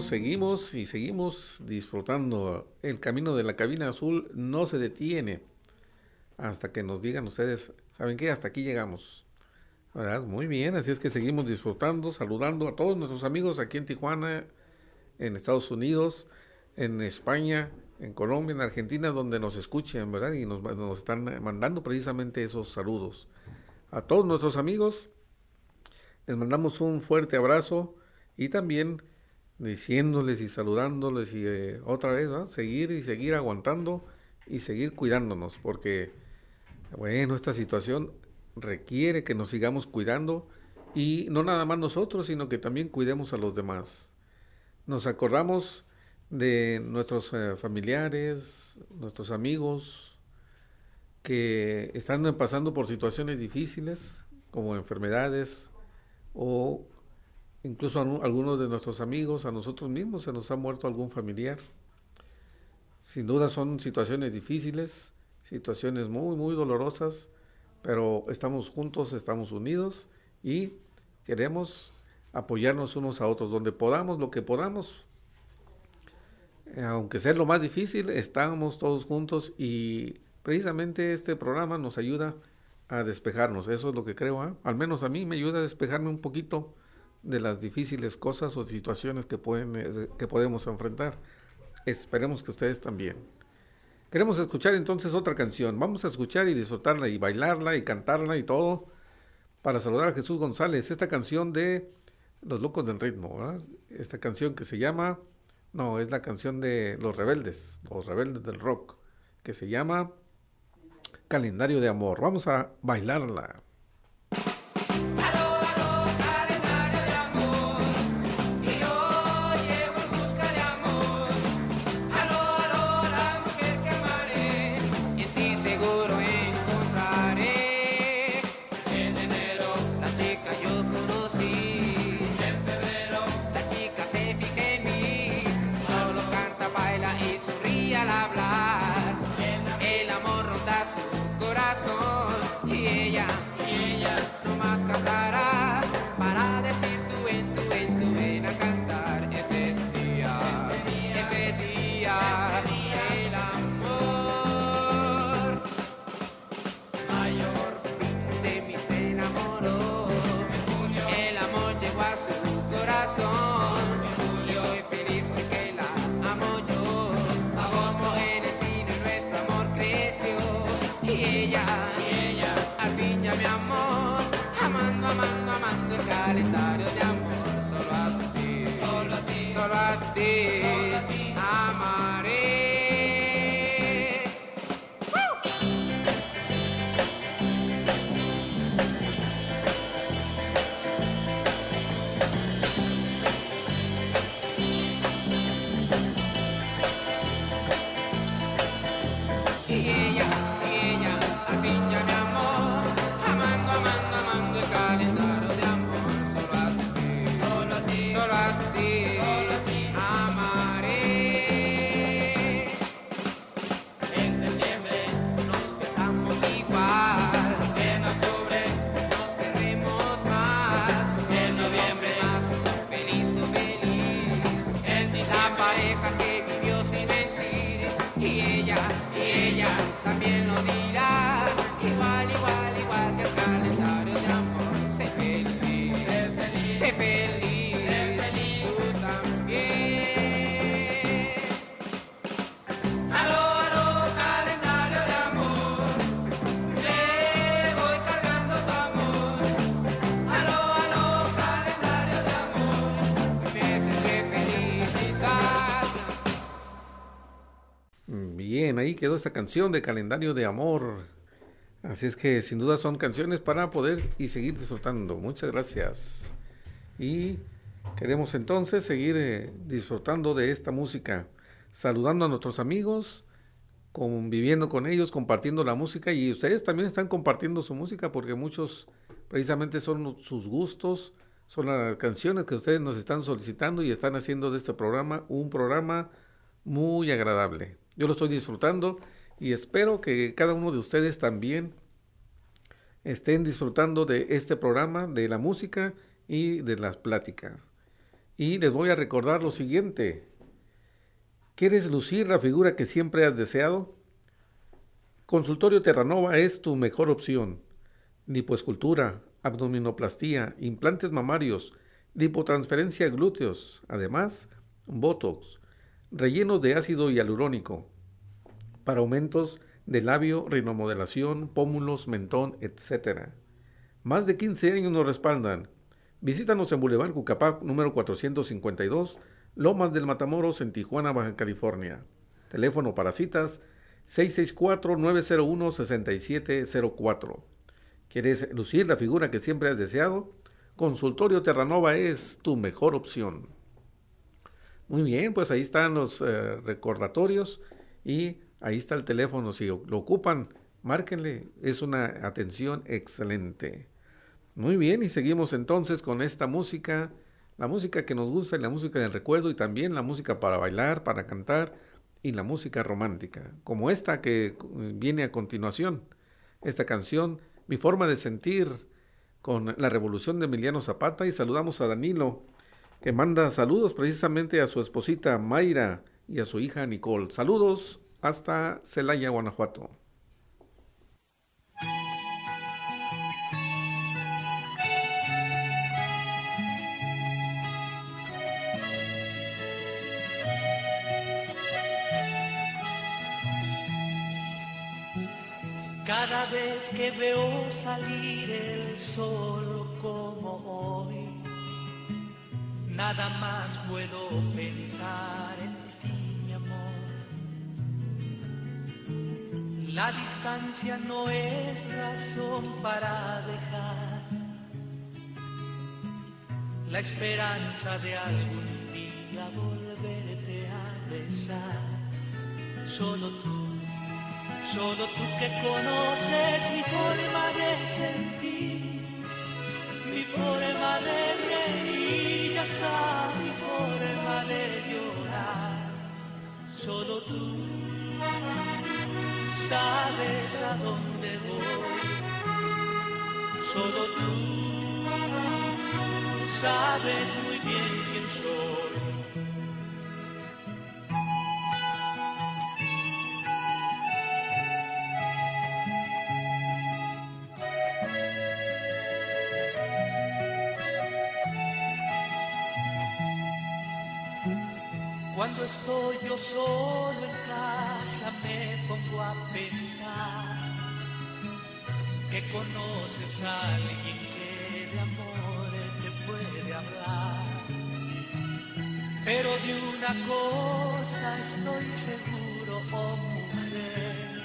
Seguimos y seguimos disfrutando. El camino de la cabina azul no se detiene hasta que nos digan ustedes, ¿saben qué? Hasta aquí llegamos. ¿Verdad? Muy bien, así es que seguimos disfrutando, saludando a todos nuestros amigos aquí en Tijuana, en Estados Unidos, en España, en Colombia, en Argentina, donde nos escuchen, ¿verdad? Y nos están mandando precisamente esos saludos. A todos nuestros amigos, les mandamos un fuerte abrazo y también diciéndoles y saludándoles y eh, otra vez, seguir y seguir aguantando y seguir cuidándonos, porque, bueno, esta situación requiere que nos sigamos cuidando y no nada más nosotros, sino que también cuidemos a los demás. Nos acordamos de nuestros eh, familiares, nuestros amigos, que están pasando por situaciones difíciles, como enfermedades o Incluso a algunos de nuestros amigos, a nosotros mismos, se nos ha muerto algún familiar. Sin duda son situaciones difíciles, situaciones muy, muy dolorosas, pero estamos juntos, estamos unidos y queremos apoyarnos unos a otros, donde podamos, lo que podamos. Eh, aunque sea lo más difícil, estamos todos juntos y precisamente este programa nos ayuda a despejarnos. Eso es lo que creo. ¿eh? Al menos a mí me ayuda a despejarme un poquito de las difíciles cosas o situaciones que, pueden, que podemos enfrentar. Esperemos que ustedes también. Queremos escuchar entonces otra canción. Vamos a escuchar y disfrutarla y bailarla y cantarla y todo para saludar a Jesús González. Esta canción de Los Locos del Ritmo. Esta canción que se llama, no, es la canción de Los Rebeldes, Los Rebeldes del Rock, que se llama Calendario de Amor. Vamos a bailarla. Ahí quedó esta canción de Calendario de Amor. Así es que sin duda son canciones para poder y seguir disfrutando. Muchas gracias. Y queremos entonces seguir eh, disfrutando de esta música, saludando a nuestros amigos, conviviendo con ellos, compartiendo la música y ustedes también están compartiendo su música porque muchos precisamente son sus gustos, son las canciones que ustedes nos están solicitando y están haciendo de este programa un programa muy agradable. Yo lo estoy disfrutando y espero que cada uno de ustedes también estén disfrutando de este programa, de la música y de las pláticas. Y les voy a recordar lo siguiente. ¿Quieres lucir la figura que siempre has deseado? Consultorio Terranova es tu mejor opción. Lipoescultura, abdominoplastía, implantes mamarios, lipotransferencia glúteos, además, Botox, relleno de ácido hialurónico, para aumentos de labio, rinomodelación, pómulos, mentón, etc. Más de 15 años nos respaldan. Visítanos en Boulevard Cucapac número 452, Lomas del Matamoros, en Tijuana, Baja California. Teléfono para citas 664-901-6704. ¿Quieres lucir la figura que siempre has deseado? Consultorio Terranova es tu mejor opción. Muy bien, pues ahí están los eh, recordatorios y ahí está el teléfono. Si lo ocupan, márquenle. Es una atención excelente. Muy bien, y seguimos entonces con esta música, la música que nos gusta y la música del recuerdo y también la música para bailar, para cantar y la música romántica, como esta que viene a continuación. Esta canción, Mi forma de sentir, con la revolución de Emiliano Zapata y saludamos a Danilo que manda saludos precisamente a su esposita Mayra y a su hija Nicole. Saludos hasta Celaya, Guanajuato. Cada vez que veo salir el sol como hoy Nada más puedo pensar en ti, mi amor. La distancia no es razón para dejar la esperanza de algún día volverte a besar. Solo tú, solo tú que conoces mi forma de sentir, mi forma de reír y hasta mi forma de llorar. Solo tú sabes a dónde voy. Solo tú sabes muy bien quién soy. Cuando estoy yo solo en casa me pongo a pensar que conoces a alguien que de amor te puede hablar. Pero de una cosa estoy seguro, oh mujer,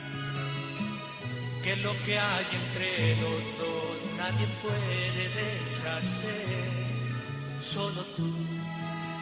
que lo que hay entre los dos nadie puede deshacer, solo tú.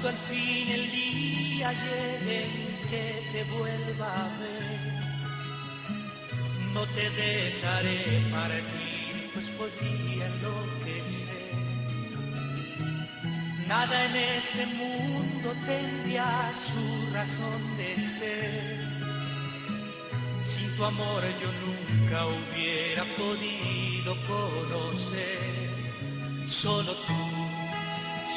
Cuando al fin el día llegue en que te vuelva a ver, no te dejaré partir, pues podría enloquecer. Nada en este mundo tendría su razón de ser. Sin tu amor yo nunca hubiera podido conocer. Solo tú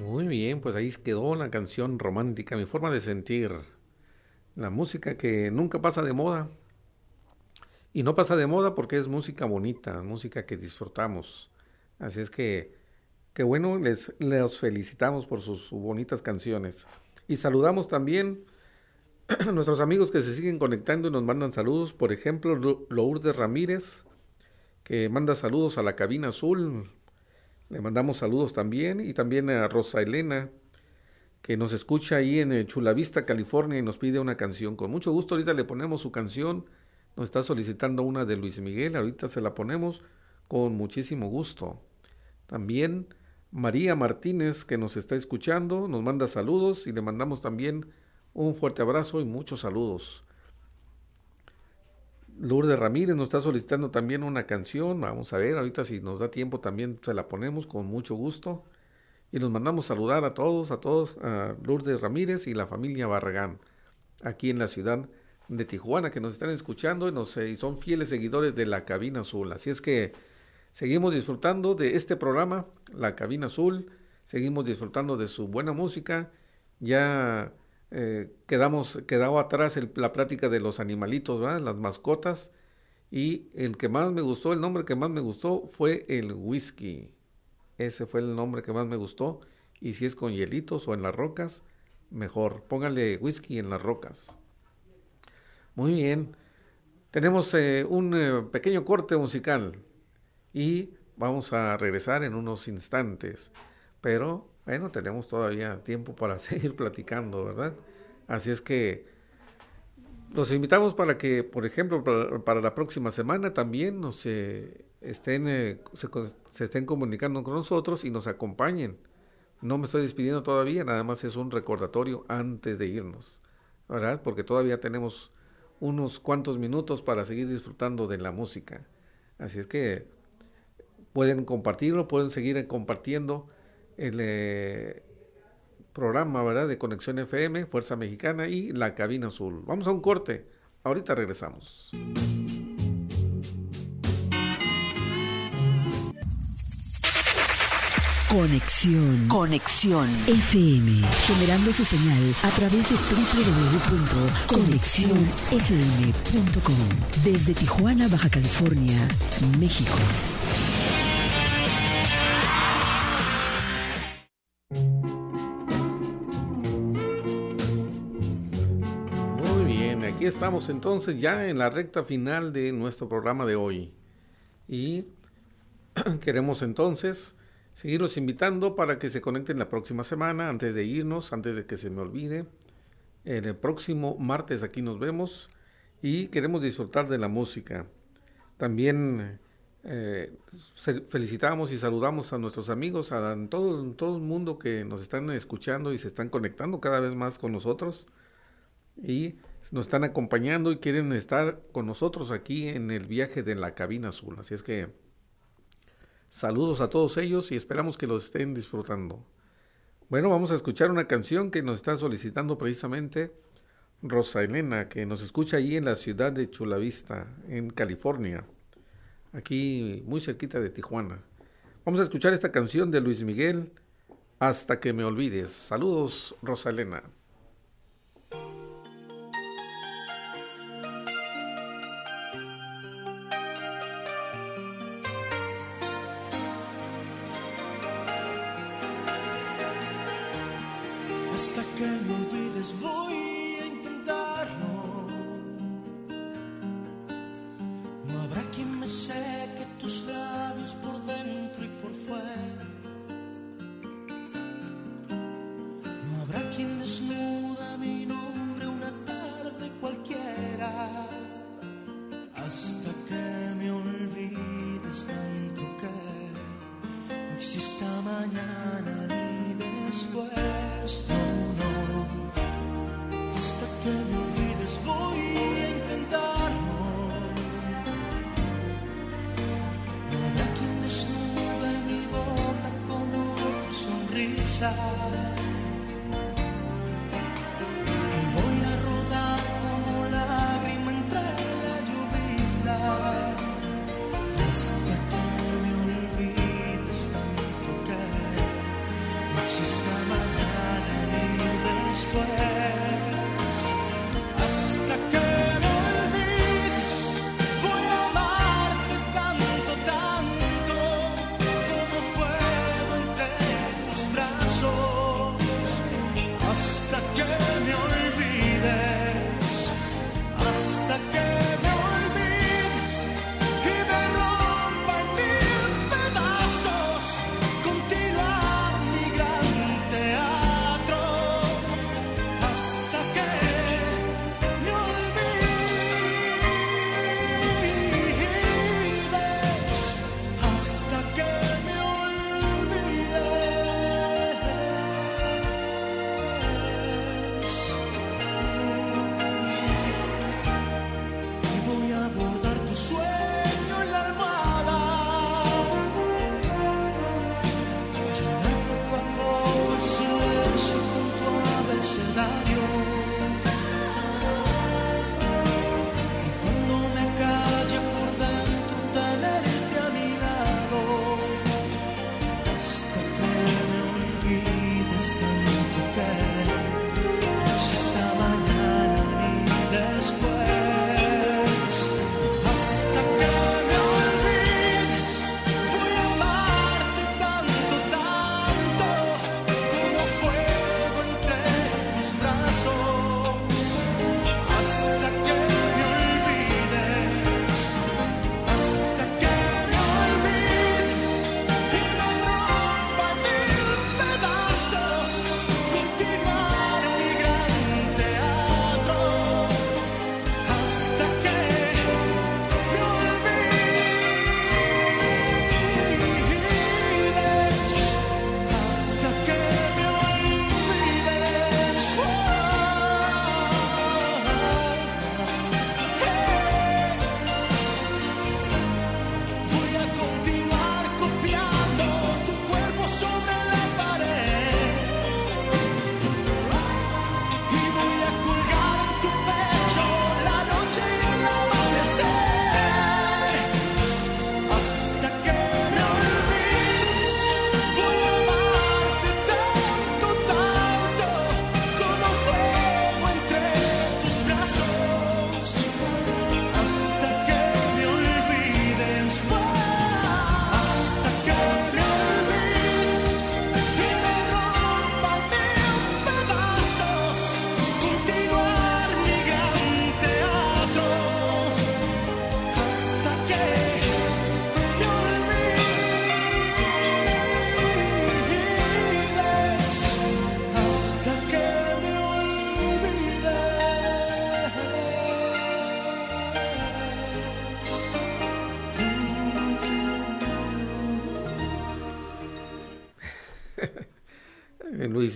Muy bien, pues ahí quedó la canción romántica, mi forma de sentir. La música que nunca pasa de moda. Y no pasa de moda porque es música bonita, música que disfrutamos. Así es que, qué bueno, les, les felicitamos por sus, bonitas canciones. Y saludamos también a nuestros amigos que se siguen conectando y nos mandan saludos. Por ejemplo, Lo- Lourdes Ramírez, que manda saludos a la cabina azul. Le mandamos saludos también. Y también a Rosa Elena, que nos escucha ahí en eh, Chula Vista, California, y nos pide una canción. Con mucho gusto, ahorita le ponemos su canción. Nos está solicitando una de Luis Miguel, ahorita se la ponemos con muchísimo gusto. También María Martínez, que nos está escuchando, nos manda saludos y le mandamos también un fuerte abrazo y muchos saludos. Lourdes Ramírez nos está solicitando también una canción. Vamos a ver, ahorita si nos da tiempo también se la ponemos con mucho gusto. Y nos mandamos saludar a todos, a todos, a Lourdes Ramírez y la familia Barragán, aquí en la ciudad de Tijuana, que nos están escuchando y, eh, y son fieles seguidores de la Cabina Azul. Así es que seguimos disfrutando de este programa, La Cabina Azul, seguimos disfrutando de su buena música. Ya eh, quedamos, quedó atrás la plática de los animalitos, ¿verdad? las mascotas. Y el que más me gustó, el nombre que más me gustó fue el whisky. Ese fue el nombre que más me gustó. Y si es con hielitos o en las rocas, mejor. Pónganle whisky en las rocas. Muy bien. Tenemos eh, un eh, pequeño corte musical y vamos a regresar en unos instantes. Pero bueno, tenemos todavía tiempo para seguir platicando, ¿verdad? Así es que los invitamos para que, por ejemplo, para, la próxima semana también nos eh, estén, eh, se, estén comunicando con nosotros y nos acompañen. No me estoy despidiendo todavía, nada más es un recordatorio antes de irnos, ¿verdad? Porque todavía tenemos unos cuantos minutos para seguir disfrutando de la música. Así es que pueden compartirlo, pueden seguir compartiendo el, eh, programa, ¿verdad? De Conexión FM, Fuerza Mexicana y La Cabina Azul. Vamos a un corte. Ahorita regresamos. Conexión. Conexión. FM. Generando su señal a través de www.conexionfm.com. Desde Tijuana, Baja California, México. Estamos entonces ya en la recta final de nuestro programa de hoy. Y queremos entonces seguirlos invitando para que se conecten la próxima semana, antes de irnos, antes de que se me olvide. El próximo martes aquí nos vemos y queremos disfrutar de la música. También eh, felicitamos y saludamos a nuestros amigos, a todo, todo el mundo que nos están escuchando y se están conectando cada vez más con nosotros. Y nos están acompañando y quieren estar con nosotros aquí en el viaje de la cabina azul. Así es que saludos a todos ellos y esperamos que los estén disfrutando. Bueno, vamos a escuchar una canción que nos está solicitando precisamente Rosa Elena, que nos escucha ahí en la ciudad de Chula Vista, en California, aquí muy cerquita de Tijuana. Vamos a escuchar esta canción de Luis Miguel, Hasta que me olvides. Saludos, Rosa Elena. just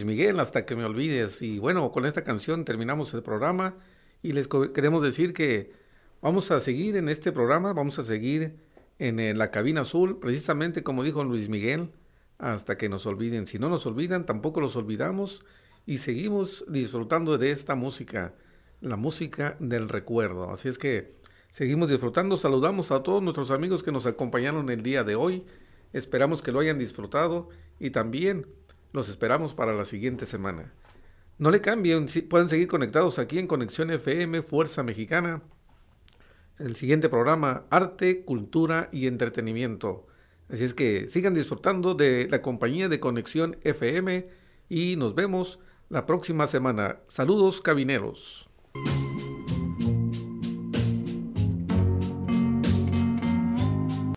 Miguel, hasta que me olvides. Y bueno, con esta canción terminamos el programa y les queremos decir que vamos a seguir en este programa, vamos a seguir en, la cabina azul, precisamente como dijo Luis Miguel, hasta que nos olviden. Si no nos olvidan, tampoco los olvidamos y seguimos disfrutando de esta música, la música del recuerdo. Así es que seguimos disfrutando, saludamos a todos nuestros amigos que nos acompañaron el día de hoy, esperamos que lo hayan disfrutado y también los esperamos para la siguiente semana. No le cambien, pueden seguir conectados aquí en Conexión FM Fuerza Mexicana. El siguiente programa, Arte, Cultura y Entretenimiento. Así es que sigan disfrutando de la compañía de Conexión FM y nos vemos la próxima semana. Saludos, cabineros.